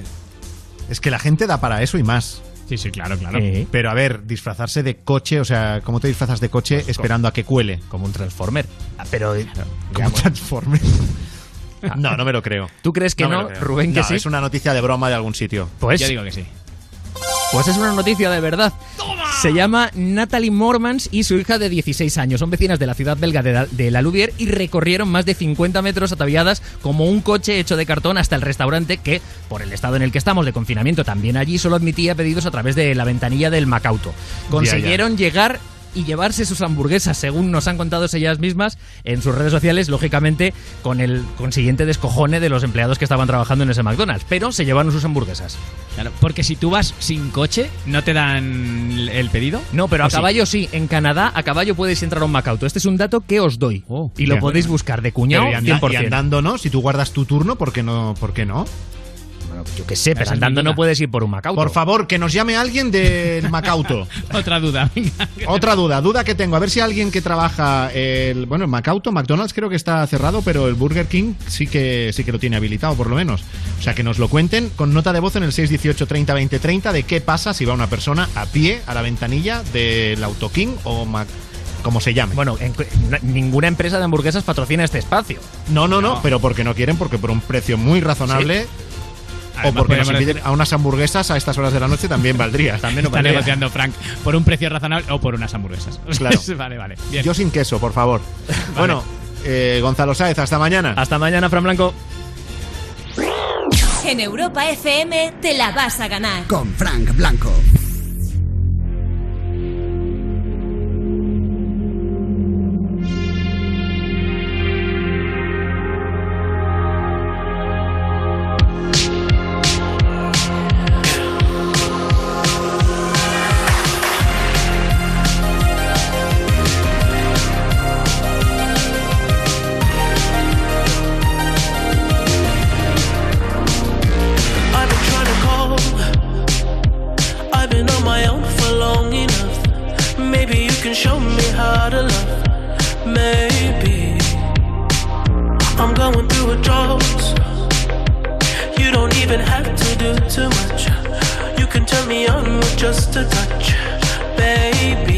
Es que la gente da para eso y más. Sí, sí, claro, claro. Eh, Pero a ver, disfrazarse de coche, o sea, ¿cómo te disfrazas de coche esperando a que cuele? como un Transformer. Ah, Pero, Como un Transformer. No, no me lo creo. ¿tú crees que no. Rubén, que No, sí? Es una noticia de broma de algún sitio. Pues, Yo digo que sí. Pues es una noticia de verdad. Se llama Natalie Mormans y su hija de 16 años. Son vecinas de la ciudad belga de, la- de La Louvière y recorrieron más de 50 metros ataviadas como un coche hecho de cartón hasta el restaurante que, por el estado en el que estamos de confinamiento, también allí solo admitía pedidos a través de la ventanilla del Macauto. Consiguieron llegar y llevarse sus hamburguesas, según nos han contado ellas mismas en sus redes sociales, lógicamente con el consiguiente descojone de los empleados que estaban trabajando en ese McDonald's. Pero se llevaron sus hamburguesas. Claro, porque si tú vas sin coche, ¿no te dan el pedido? No, pero ¿O a caballo sí. En Canadá, a caballo podéis entrar a un Macauto. Este es un dato que os doy. y lo podéis buscar de cuñado y, anda- 100%. y andando, ¿no? Si tú guardas tu turno, ¿por qué no? ¿Por qué no? Yo qué sé, pero andando no puedes ir por un Macauto. Por favor, que nos llame alguien del Macauto. Otra duda. Otra duda, duda que tengo. A ver si alguien que trabaja el. Bueno, el Macauto, McDonald's creo que está cerrado, pero el Burger King sí que sí que lo tiene habilitado, por lo menos. O sea, que nos lo cuenten con nota de voz en el 618 30 20 30 de qué pasa si va una persona a pie a la ventanilla del Auto King o Mac. como se llame. Bueno, en- ninguna empresa de hamburguesas patrocina este espacio. No, no, no, pero porque no quieren, porque por un precio muy razonable. Además, porque nos inviten a unas hamburguesas a estas horas de la noche también valdría. También Está negociando Frank por un precio razonable o por unas hamburguesas. Claro. vale, vale. Bien. Yo sin queso, por favor. Bueno, eh, Gonzalo Sáez, hasta mañana. Hasta mañana, Fran Blanco. En Europa FM te la vas a ganar. Con Frank Blanco. Even have to do too much. You can turn me on with just a touch, baby.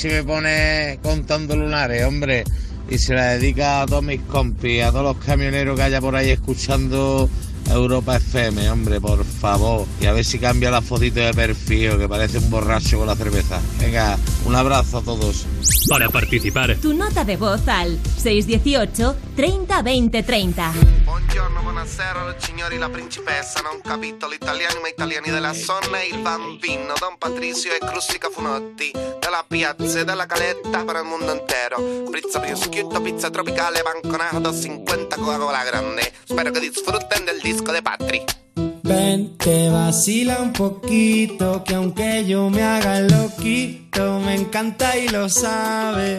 Si me pone contando lunares, hombre. Y se la dedica a todos mis compis, a todos los camioneros que haya por ahí escuchando Europa FM, hombre, por favor. Y a ver si cambia la fotito de perfil, que parece un borracho con la cerveza. Venga, un abrazo a todos. Para participar, tu nota de voz al 618 30 20 30. Buongiorno, buonasera, signori, la principessa. Non capito l'italiano, ma italiani della zona. Il bambino, Don Patricio e Crustica Funotti. Della piazza e della caletta per il mondo intero. Pizza prosciutto, pizza tropicale, banconato, 50 Coca-Cola grande. Spero che disfruten del disco de Patri. Ven, te vacila un poquito, que aunque yo me haga loquito, me encanta y lo sabe.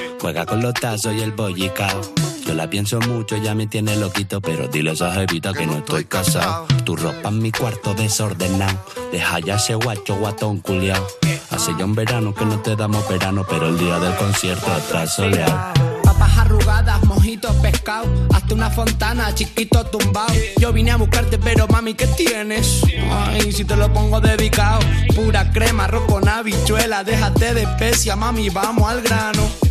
Juega con los tazos y el bollicao. Yo la pienso mucho, ya me tiene loquito, pero dile a esa jevita que no estoy casado. Tu ropa en mi cuarto desordenado. Deja ya ese guacho guatón culiao. Hace ya un verano que no te damos verano, pero el día del concierto está soleado. Papas arrugadas, mojitos pescado, hasta una fontana, chiquito tumbado. Yo vine a buscarte, pero mami, ¿qué tienes? Ay, si te lo pongo dedicado, pura crema, arroz con habichuela, déjate de especia, mami, vamos al grano.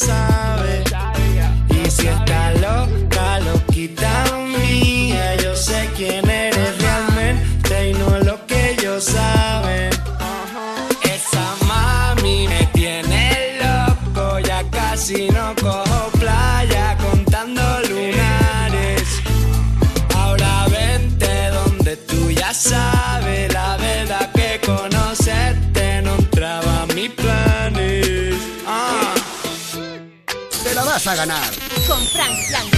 encanta ganar. Con Frank Blanco.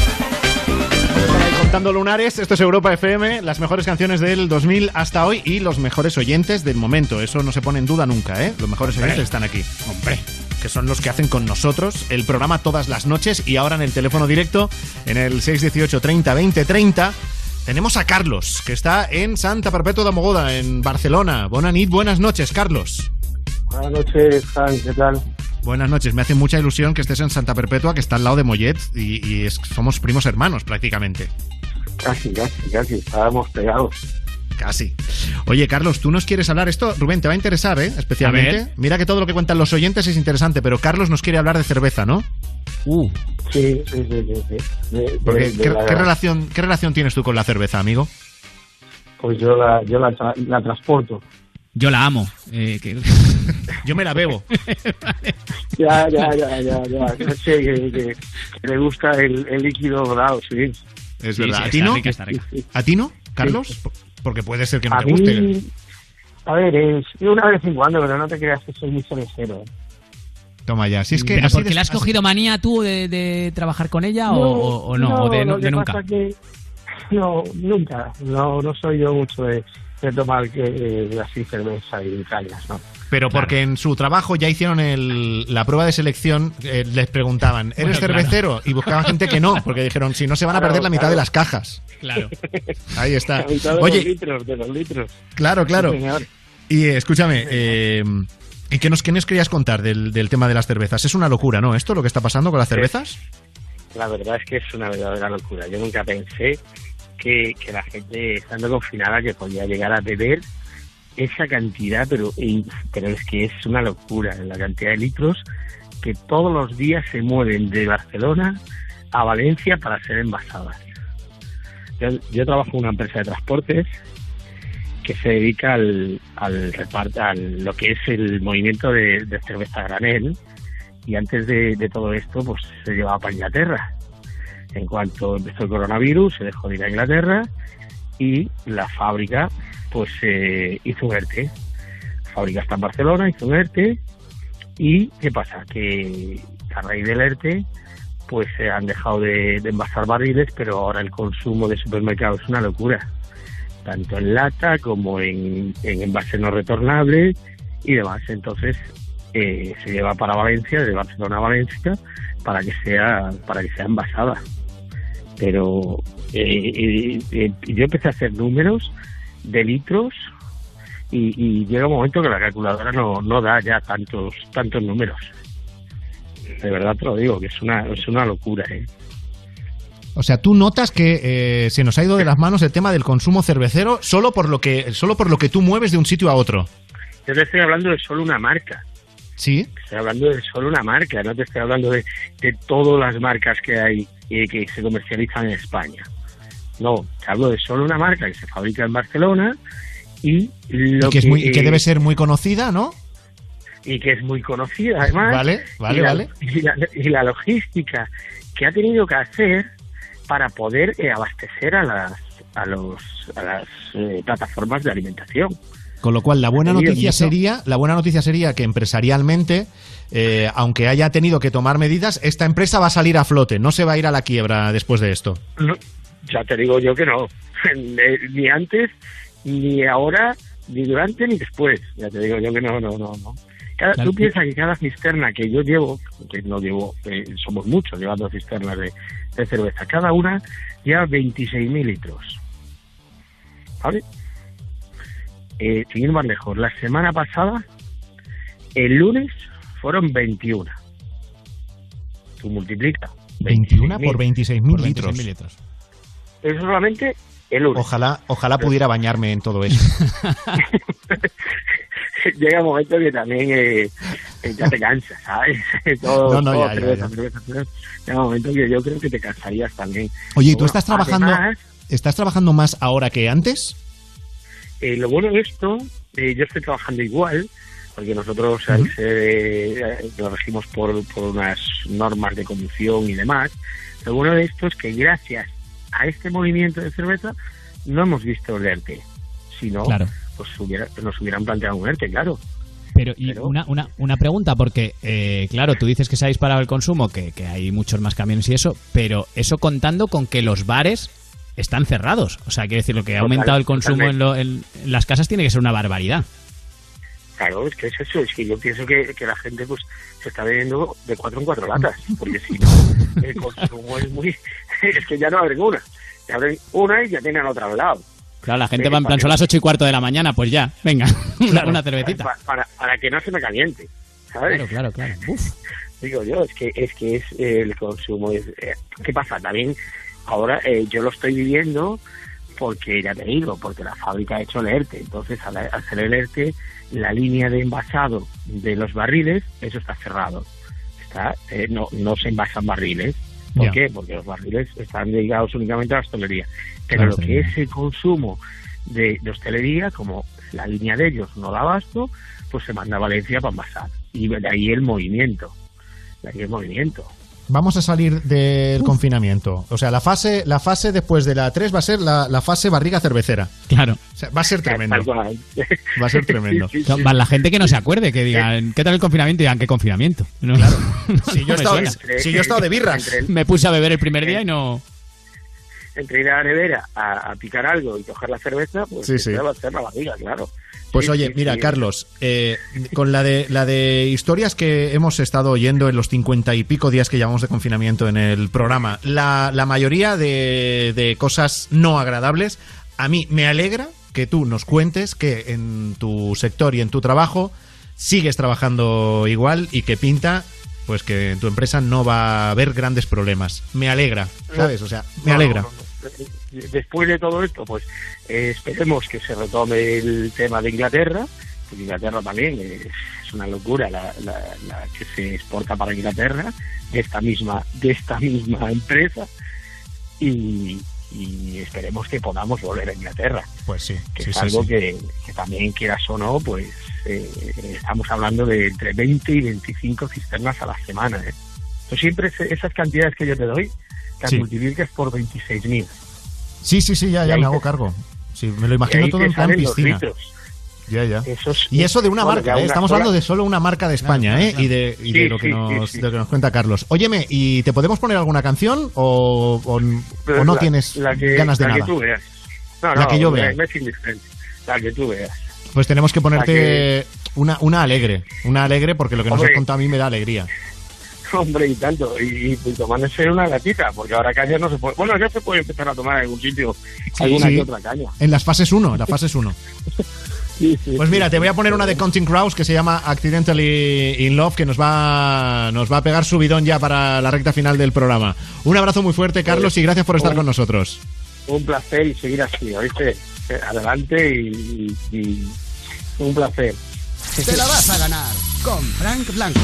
Contando lunares, esto es Europa FM, las mejores canciones del 2000 hasta hoy y los mejores oyentes del momento. Eso no se pone en duda nunca, ¿eh? Los mejores Hombre. oyentes están aquí. Hombre. Que son los que hacen con nosotros el programa todas las noches y ahora en el teléfono directo, en el 618 30 20 30. Tenemos a Carlos, que está en Santa Perpetua de Mogoda, en Barcelona. Nit, buenas noches, Carlos. Buenas noches, Frank, ¿qué tal? Buenas noches, me hace mucha ilusión que estés en Santa Perpetua, que está al lado de Mollet, y, y es- somos primos hermanos prácticamente. Casi, casi, casi, estábamos pegados. Casi. Oye, Carlos, tú nos quieres hablar esto, Rubén, te va a interesar, ¿eh? Especialmente. Mira que todo lo que cuentan los oyentes es interesante, pero Carlos nos quiere hablar de cerveza, ¿no? Uh. Sí, sí, sí, sí. sí. De- Porque, de- de ¿qué, la- qué relación, ¿Qué relación tienes tú con la cerveza, amigo? Pues yo la, yo la, la transporto. Yo la amo. eh, que- Yo me la bebo. Ya, ya, ya, ya, ya. No sé, que, que- que le gusta el, el líquido dorado, sí. Es Sí, verdad. sí, ¿A ti no? rica, está rica. ¿A ti no, Carlos? Por- Porque puede ser que no A te mí, guste. a ver, es una vez en cuando, pero no te creas que soy muy cervecero. Toma ya. Si es que ¿Pero así porque de- le has así- cogido manía tú de, de trabajar con ella o, o- o no? ¿O de, lo de que nunca? pasa que- no, nunca. No, no soy yo mucho de, de tomar eh, así cerveza y cañas, ¿no? pero porque en su trabajo ya hicieron el- la prueba de selección, eh, les preguntaban, ¿eres Bueno, claro. cervecero? Y buscaban gente que no, porque dijeron, si no se van a Claro, perder la mitad de las cajas. Claro. Ahí está. La mitad de Oye, los litros, de los litros. Claro, claro. Sí. Y escúchame, eh, ¿y qué nos, qué nos querías contar del, del tema de las cervezas? Es una locura, ¿no? ¿Esto lo que está pasando con las cervezas? La verdad es que es una verdadera locura. Yo nunca pensé que, que la gente estando confinada que podía llegar a beber esa cantidad, pero, y- pero es que es una locura la cantidad de litros que todos los días se mueven de Barcelona a Valencia para ser envasadas. Yo, yo trabajo en una empresa de transportes que se dedica al, al reparto, al lo que es el movimiento de, de cerveza a granel y antes de, de todo esto pues se llevaba para Inglaterra. En cuanto empezó el coronavirus se dejó de ir a Inglaterra y la fábrica pues eh, hizo un ERTE. La fábrica está en Barcelona, hizo un ERTE y ¿qué pasa? Que a raíz del ERTE pues se han dejado de, de envasar barriles pero ahora el consumo de supermercados es una locura tanto en lata como en, en envase no retornable y demás. Entonces eh, se lleva para Valencia, de Barcelona a Valencia, para que sea para que sea envasada. Pero eh, eh, eh, yo empecé a hacer números de litros y, y llega un momento que la calculadora no, no da ya tantos tantos números. De verdad te lo digo, que es una, es una locura. ¿eh? O sea, tú notas que eh, se nos ha ido de las manos el tema del consumo cervecero solo por lo que solo por lo que tú mueves de un sitio a otro. Yo te estoy hablando de solo una marca. Sí. Estoy hablando de solo una marca, no te estoy hablando de, de todas las marcas que hay y que se comercializan en España. No, te hablo de solo una marca que se fabrica en Barcelona y lo Y que, es muy, que debe ser muy conocida, ¿no? y que es muy conocida además. Vale, vale, y la, vale. Y la, y la logística que ha tenido que hacer para poder eh, abastecer a las a los a las eh, plataformas de alimentación. Con lo cual, la buena noticia sería, la buena noticia sería que empresarialmente, eh, aunque haya tenido que tomar medidas, esta empresa va a salir a flote, no se va a ir a la quiebra después de esto. No, ya te digo yo que no, Eh, ni antes, ni ahora, ni durante, ni después. Ya te digo yo que no, no, no, no. Cada- Claro. Tú piensas que cada cisterna que yo llevo, que no llevo, eh, somos muchos llevando cisternas de, de cerveza, cada una lleva 26.000 litros. ¿Vale? Eh, sin ir más lejos, la semana pasada, el lunes, fueron 21. Tú multiplica. 21 por 26.000 Por litros. 26.000 litros. Eso solamente el lunes. Ojalá, ojalá pudiera bañarme en todo eso. llega un momento que también eh, eh, ya te cansas, ¿sabes? todo, No, no, todo ya, ya, cerveza, ya. cerveza, cerveza. Llega un momento que yo creo que te cansarías también. Oye, ¿y tú Bueno, estás trabajando, además, estás trabajando más ahora que antes? Eh, lo bueno de esto, eh, yo estoy trabajando igual, porque nosotros al ser, eh, nos regimos por, por unas normas de conducción y demás. Lo bueno de esto es que gracias a este movimiento de cerveza no hemos visto el ERTE. Si no, Claro. pues hubiera, nos hubieran planteado un ERTE, claro. Pero, y Una, una, una pregunta, porque, eh, claro, tú dices que se ha disparado el consumo, que, que hay muchos más camiones y eso, pero eso contando con que los bares están cerrados. O sea, quiere decir, lo que ha aumentado el consumo en, lo- en- en las casas tiene que ser una barbaridad. Claro, es que es eso, es que yo pienso que, que la gente pues se está bebiendo de cuatro en cuatro latas, porque si no, el consumo es muy... es que ya no abren una, ya abren una y ya tienen otra al lado. Claro, la gente Eh, va en plan, son las ocho y cuarto de la mañana, pues ya, venga, una, una cervecita. Pa- Para, para que no se me caliente, ¿sabes? Claro, claro, claro. Uf. Digo yo, es que es que es eh, el consumo. Es, eh, ¿Qué pasa? También ahora eh, yo lo estoy viviendo porque ya te digo, porque la fábrica ha hecho el ERTE. Entonces, al hacer el ERTE, la línea de envasado de los barriles, eso está cerrado. Está, eh, no, no se envasan barriles. ¿Por qué? Porque los barriles están dedicados únicamente a la hostelería. Pero lo que es el consumo de, de hostelería, como la línea de ellos no da abasto, pues se manda a Valencia para envasar. Y de ahí el movimiento. De ahí el movimiento. Vamos a salir del confinamiento. O sea, la fase, la fase después de la 3 va a ser la, la fase barriga cervecera. Claro. O sea, va a ser tremendo. Cual. Va a ser tremendo. Sí, sí, Son- sí. va la gente que no se acuerde, que digan, ¿qué tal el confinamiento? Y digan, ¿qué confinamiento? No, Si yo he estado, suena. si yo he estado de birras. El- Me puse a beber el primer día y no... entre ir a la nevera a, a picar algo y coger la cerveza, pues Sí, sí. te va a hacer la barriga, claro. Pues oye, mira. Carlos, eh, con la de, la de historias que hemos estado oyendo en los cincuenta y pico días que llevamos de confinamiento en el programa, la, la mayoría de, de cosas no agradables, a mí me alegra que tú nos cuentes que en tu sector y en tu trabajo sigues trabajando igual y que pinta pues que en tu empresa no va a haber grandes problemas. Me alegra, ¿sabes? O sea, me alegra. Después de todo esto, pues eh, esperemos que se retome el tema de Inglaterra, porque Inglaterra también es, es una locura la, la- la que se exporta para Inglaterra de esta misma de esta misma empresa y, y esperemos que podamos volver a Inglaterra, Pues sí, que sí, es sí, algo sí. Que, que también quieras o no, pues eh, estamos hablando de entre 20 y 25 cisternas a la semana. ¿eh? Entonces, siempre esas cantidades que yo te doy, las multiplicas por 26.000. Sí, sí, sí, ya, ya me te- hago cargo. Sí, me lo imagino todo en plan piscina. Ya, ya. Y eso de una bueno, marca, ¿eh? estamos hablando de solo una marca de España, ¿eh? Y de, y de Sí, lo, que sí, nos, sí, sí. de lo que nos cuenta Carlos. Óyeme, ¿y te podemos poner alguna canción o, o- o no La- tienes la que- ganas de la nada? que tú veas. No, La que yo vea. me es indiferente. La que tú veas. Pues tenemos que ponerte que- una, una alegre, una alegre porque lo que nos has contado a mí me da alegría. Hombre, y tanto. Y, y tomándose una gatita, porque ahora caña no se puede. Bueno, ya se puede empezar a tomar en algún sitio alguna Sí. que otra caña. En las fases 1, en las fases 1. Sí, sí, Pues sí, mira, sí. te voy a poner una de Counting Crows que se llama Accidentally in Love, que nos va, nos va a pegar subidón ya para la recta final del programa. Un abrazo muy fuerte, Carlos, y gracias por estar Un- con nosotros. Un placer y seguir así, ¿oíste? Eh, Adelante y, y- y un placer. Te la vas a ganar con Frank Blanco.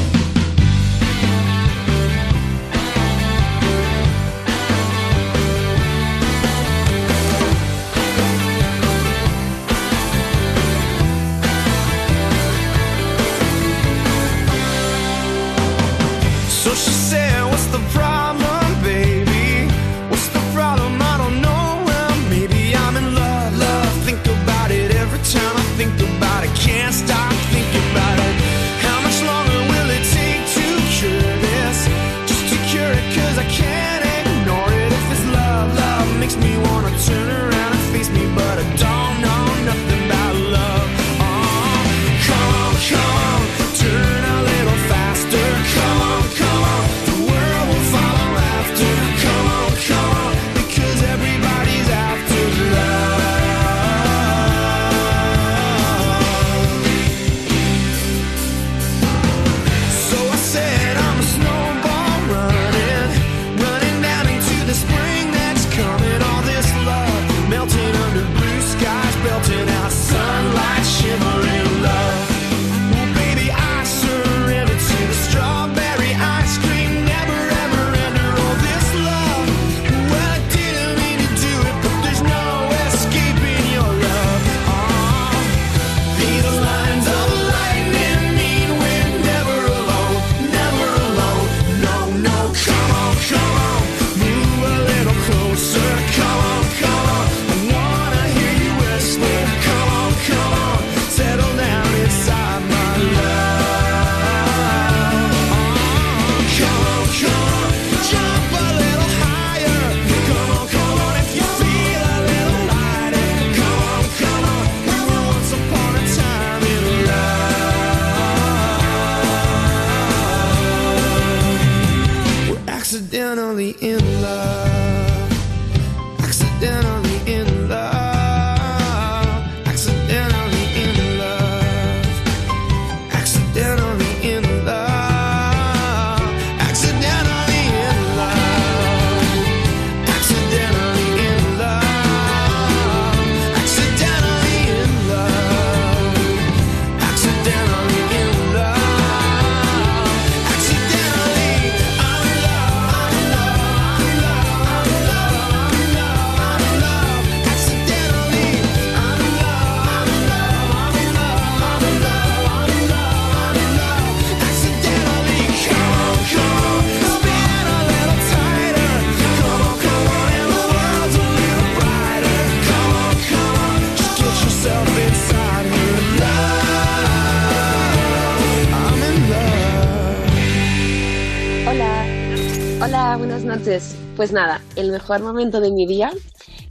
Noches. Pues nada, el mejor momento de mi día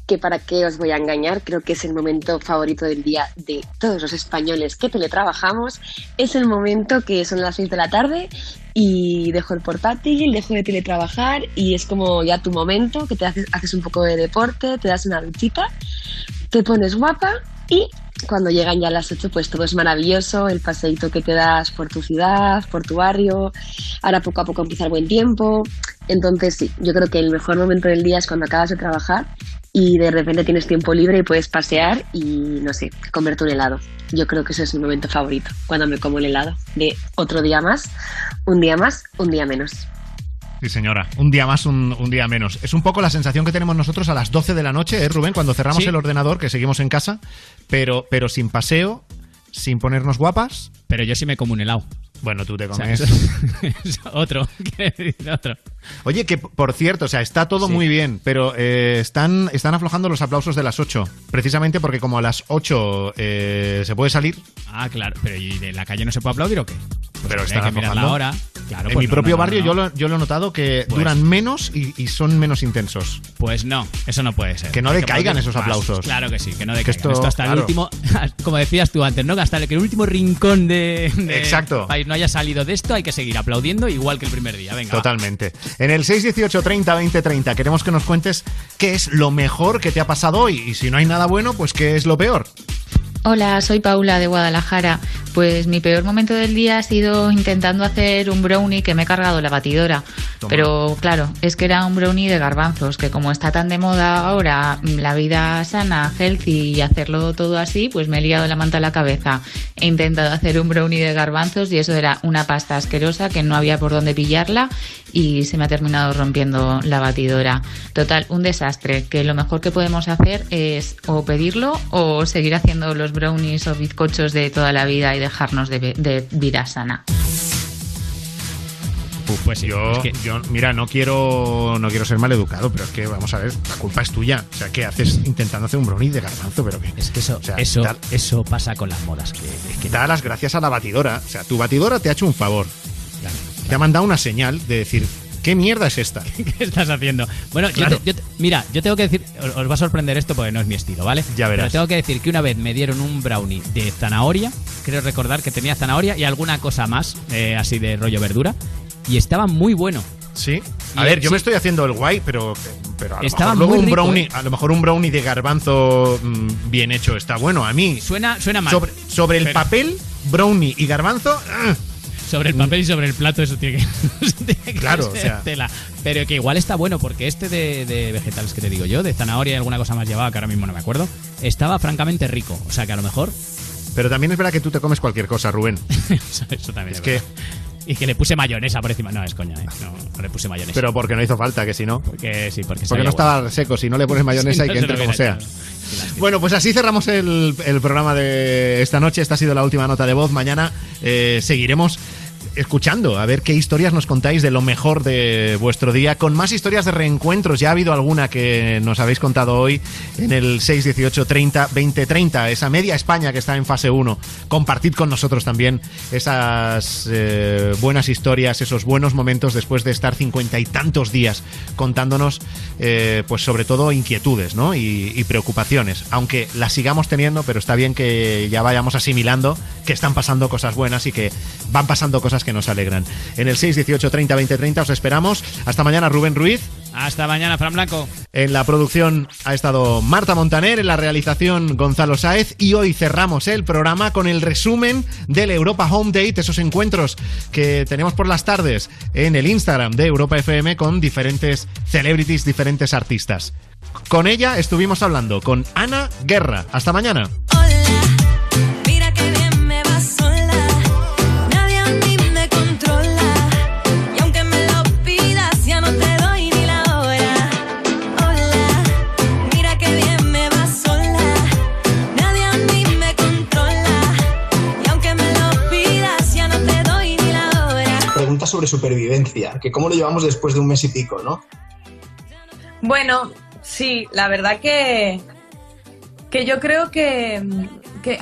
que para qué os voy a engañar, creo que es el momento favorito del día de todos los españoles que teletrabajamos. Es el momento que son las 6 de la tarde y dejo el portátil, dejo de teletrabajar y es como ya tu momento, que te haces, un poco de deporte, te das una duchita, te pones guapa y cuando llegan ya las 8 pues todo es maravilloso, el paseíto que te das por tu ciudad, por tu barrio, ahora poco a poco empieza el buen tiempo, entonces sí, yo creo que el mejor momento del día es cuando acabas de trabajar y de repente tienes tiempo libre y puedes pasear y no sé, comerte un helado. Yo creo que ese es mi momento favorito, cuando me como el helado de otro día más, un día más, un día menos. Sí, señora. Un día más, un, un día menos. Es un poco la sensación que tenemos nosotros a las 12 de la noche, ¿eh, Rubén? Cuando cerramos Sí. el ordenador, que seguimos en casa, pero, pero sin paseo, sin ponernos guapas. Pero yo sí me como un helado. Bueno, tú te O sea, comes. es otro. otro. Oye, que por cierto, o sea, está todo Sí. muy bien, pero eh, están, están aflojando los aplausos de las 8. Precisamente porque como a las 8 eh, se puede salir. Ah, claro. Pero ¿y de la calle no se puede aplaudir o qué? Pues pero están que mirar la aflojando. hora. Claro, en pues mi no, propio no, barrio. Yo, lo, yo lo he notado que Pues- duran menos y, y son menos intensos. Pues no, eso no puede ser. Que no decaigan esos aplausos. Claro que sí, que no Que decaigan. esto, Esto, hasta claro. el último, como decías tú antes, ¿no? Que hasta el, que el último rincón de, de Exacto. país no haya salido de esto, hay que seguir aplaudiendo igual que el primer día. Venga. va. Totalmente. En el 618 30 20 30 queremos que nos cuentes qué es lo mejor que te ha pasado hoy y si no hay nada bueno, pues qué es lo peor. Hola, soy Paula de Guadalajara. Pues mi peor momento del día ha sido intentando hacer un brownie que me he cargado la batidora. Toma. Pero claro, es que era un brownie de garbanzos, que como está tan de moda ahora la vida sana, healthy y hacerlo todo así, pues me he liado la manta a la cabeza. He intentado hacer un brownie de garbanzos y eso era una pasta asquerosa que no había por dónde pillarla y se me ha terminado rompiendo la batidora. Total, un desastre, que lo mejor que podemos hacer es o pedirlo o seguir haciendo los brownies o bizcochos de toda la vida y dejarnos de, de vida sana. Pues yo, yo, mira, no quiero, no quiero ser maleducado, pero es que, vamos a ver, la culpa es tuya. O sea, ¿qué haces intentando hacer un brownie de garbanzo? Pero que, es que eso, o sea, eso, da, eso pasa con las modas. Que, es que da las gracias a la batidora. O sea, tu batidora te ha hecho un favor. Te ha mandado una señal de decir, ¿qué mierda es esta? ¿Qué estás haciendo? Bueno, yo te- yo te- mira, yo tengo que decir, os, os va a sorprender esto porque no es mi estilo, ¿vale? Ya verás. Pero tengo que decir que una vez me dieron un brownie de zanahoria, creo recordar que tenía zanahoria y alguna cosa más, eh, así de rollo verdura, y estaba muy bueno. Sí. A Y- ver, yo sí. me estoy haciendo el guay, pero, pero a lo Estaba mejor luego muy un rico, brownie, ¿eh? a lo mejor un brownie de garbanzo mm, bien hecho está bueno. A mí Suena, suena mal. sobre, sobre el Pero- papel, brownie y garbanzo, ¡ah! Sobre el papel y sobre el plato eso tiene que, eso tiene que Claro, ser o sea. tela. Pero que igual está bueno porque este de, de vegetales que te digo yo, de zanahoria y alguna cosa más llevaba que ahora mismo no me acuerdo, estaba francamente rico. O sea que a lo mejor Pero también es verdad que tú te comes cualquier cosa, Rubén. eso, eso también Es es, que- verdad. Y que le puse mayonesa por encima. No, es coña, ¿eh? No, no le puse mayonesa. Pero porque no hizo falta, que si no. Porque sí, porque, Porque no estaba seco, si no le pones mayonesa y no que se lo entre como sea. Bueno, pues así cerramos el, el programa de esta noche. Esta ha sido la última nota de voz. Mañana eh, seguiremos escuchando a ver qué historias nos contáis de lo mejor de vuestro día, con más historias de reencuentros. Ya ha habido alguna que nos habéis contado hoy en el 618 30 20 30, esa media España que está en fase 1. Compartid con nosotros también esas eh, buenas historias, esos buenos momentos después de estar cincuenta y tantos días contándonos, eh, pues sobre todo inquietudes ¿no? y, y preocupaciones, aunque las sigamos teniendo, pero está bien que ya vayamos asimilando que están pasando cosas buenas y que van pasando cosas que nos alegran. En el 618 30 20 30 os esperamos. Hasta mañana, Rubén Ruiz. Hasta mañana, Fran Blanco. En la producción ha estado Marta Montaner, en la realización Gonzalo Sáez y hoy cerramos el programa con el resumen del Europa Home Date, esos encuentros que tenemos por las tardes en el Instagram de Europa FM con diferentes celebrities, diferentes artistas. Con ella estuvimos hablando con Ana Guerra. Hasta mañana. Mira sobre supervivencia, que cómo lo llevamos después de un mes y pico, ¿no? Bueno, sí, la verdad que, que yo creo que, que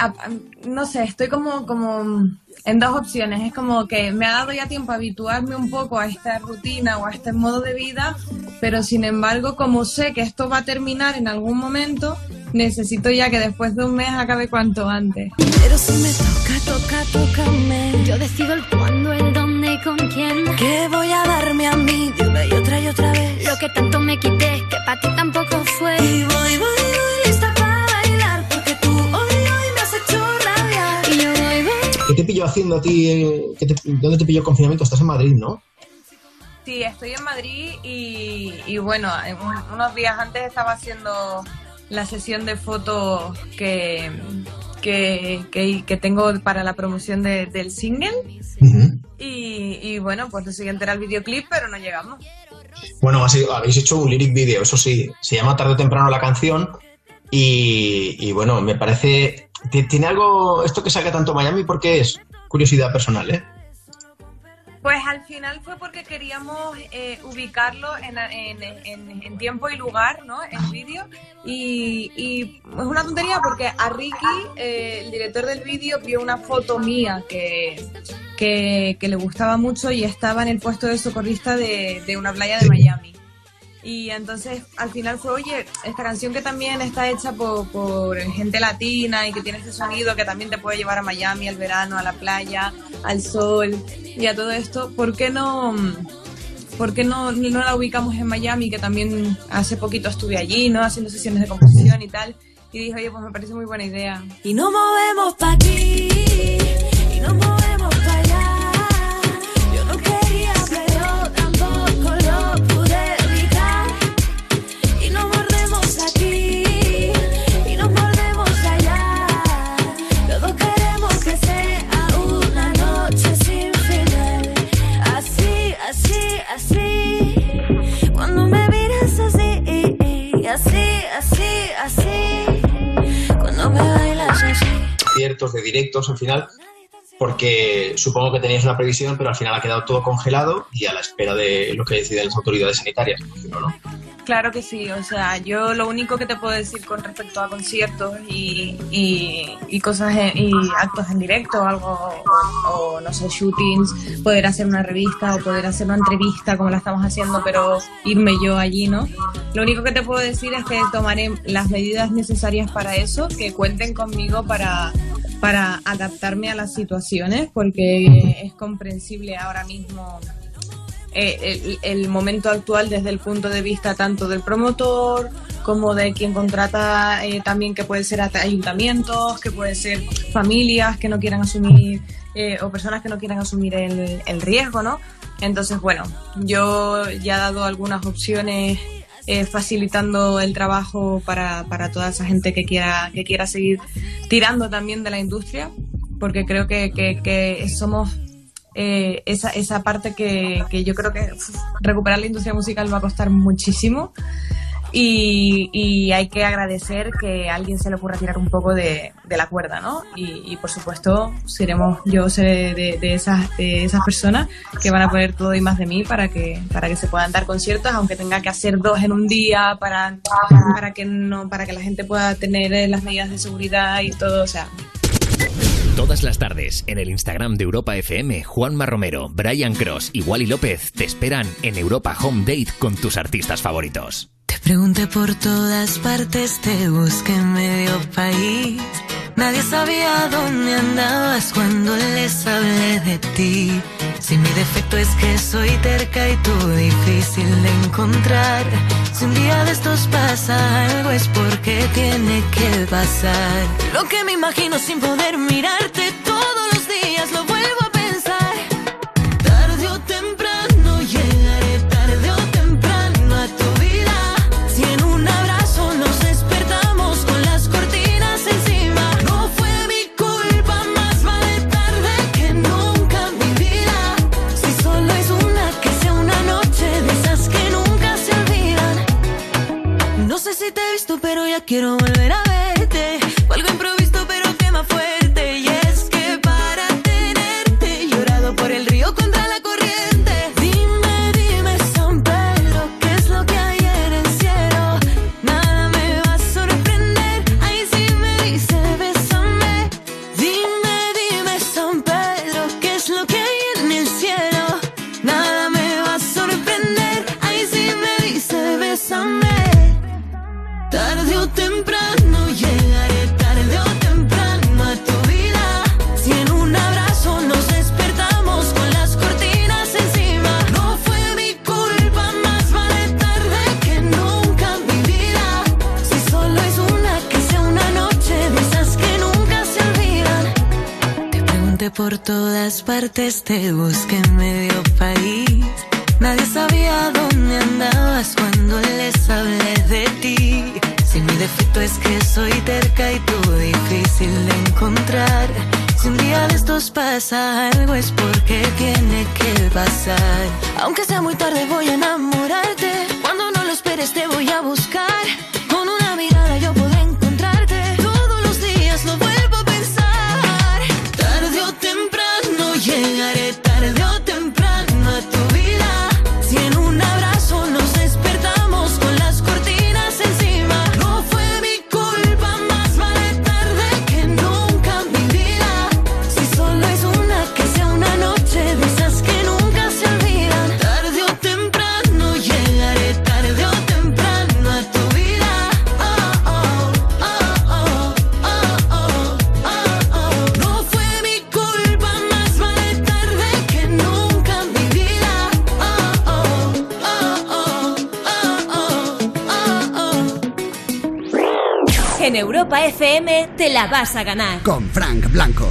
no sé, estoy como, como en dos opciones. Es como que me ha dado ya tiempo a habituarme un poco a esta rutina o a este modo de vida, pero sin embargo, como sé que esto va a terminar en algún momento, necesito ya que después de un mes acabe cuanto antes. Pero si me toca, toca, tócame. Yo decido el cuándo, el dónde y con quién. ¿Qué voy a darme a mí de una y otra y otra vez? Lo que tanto me quité, que para ti tampoco fue. Y voy, voy, voy lista para bailar porque tú hoy, hoy me has hecho rabiar. Y yo voy, voy. ¿Qué te pilló haciendo a ti? eh, qué te- ¿Dónde te pilló el confinamiento? Estás en Madrid, ¿no? Sí, estoy en Madrid y, y bueno, en un- unos días antes estaba haciendo la sesión de fotos que, que, que, que tengo para la promoción de- del single. Y, y bueno, pues lo siguiente era el videoclip, pero no llegamos. Bueno, así- habéis hecho un lyric video, eso sí. Se llama Tarde o Temprano la canción. Y, y bueno, me parece. ti- ¿Tiene algo. Esto que saca tanto Miami? porque es? Curiosidad personal, ¿eh? Pues al final fue porque queríamos eh, ubicarlo en, en- en- en tiempo y lugar, ¿no? El vídeo. Y, y es una tontería porque a Ricky, eh, el director del vídeo, vio una foto mía que, que, que le gustaba mucho y estaba en el puesto de socorrista de, de una playa de Miami. Y entonces al final fue, oye, esta canción que también está hecha por, por gente latina y que tiene este sonido que también te puede llevar a Miami, al verano, a la playa, al sol y a todo esto, ¿por qué no, por qué no, no la ubicamos en Miami? Que también hace poquito estuve allí, ¿no? Haciendo sesiones de composición y tal. Y dije, oye, pues me parece muy buena idea. Y nos movemos pa' aquí y nos movemos Ciertos de directos al final. Porque supongo que teníais una previsión, pero al final ha quedado todo congelado y a la espera de lo que deciden las autoridades sanitarias. imagino, ¿no? Claro que sí, o sea, yo lo único que te puedo decir con respecto a conciertos y, y, y cosas en- y actos en directo, algo, o, o, no sé, shootings, poder hacer una revista o poder hacer una entrevista como la estamos haciendo, pero irme yo allí, ¿no? Lo único que te puedo decir es que tomaré las medidas necesarias para eso, que cuenten conmigo para, para adaptarme a las porque es comprensible ahora mismo eh, el, el momento actual desde el punto de vista tanto del promotor como de quien contrata eh, también que puede ser ayuntamientos, que puede ser familias que no quieran asumir eh, o personas que no quieran asumir el, el riesgo, ¿no? Entonces, bueno, yo ya he dado algunas opciones eh, facilitando el trabajo para, para toda esa gente que quiera, que quiera seguir tirando también de la industria, porque creo que, que, que somos eh, esa, esa parte que, que yo creo que recuperar la industria musical va a costar muchísimo y, y hay que agradecer que a alguien se le ocurra tirar un poco de, de la cuerda, ¿no? Y, y, por supuesto seremos, yo seré de, de esas, de esas personas que van a poner todo y más de mí para que, para que se puedan dar conciertos, aunque tenga que hacer dos en un día para, para que no, para que la gente pueda tener las medidas de seguridad y todo, o sea, Todas las tardes, en el Instagram de Europa FM, Juanma Romero, Brian Cross y Wally López te esperan en Europa Home Date con tus artistas favoritos. Te pregunté por todas partes, te busqué en medio país. Nadie sabía dónde andabas cuando les hablé de ti. Si mi defecto es que soy terca y tú difícil de encontrar. Si un día de estos pasa algo es porque tiene que pasar. Lo que me imagino sin poder mirarte todos los días lo vuelvo quiero volver a verte. por todas partes te busqué en medio país. Nadie sabía dónde andabas cuando les hablé de ti. Si mi defecto es que soy terca y tú difícil de encontrar. Si un día de estos pasa algo es porque tiene que pasar. Aunque sea muy tarde voy a enamorarte. Cuando no lo esperes te voy a buscar. Europa FM te la vas a ganar. Con Frank Blanco.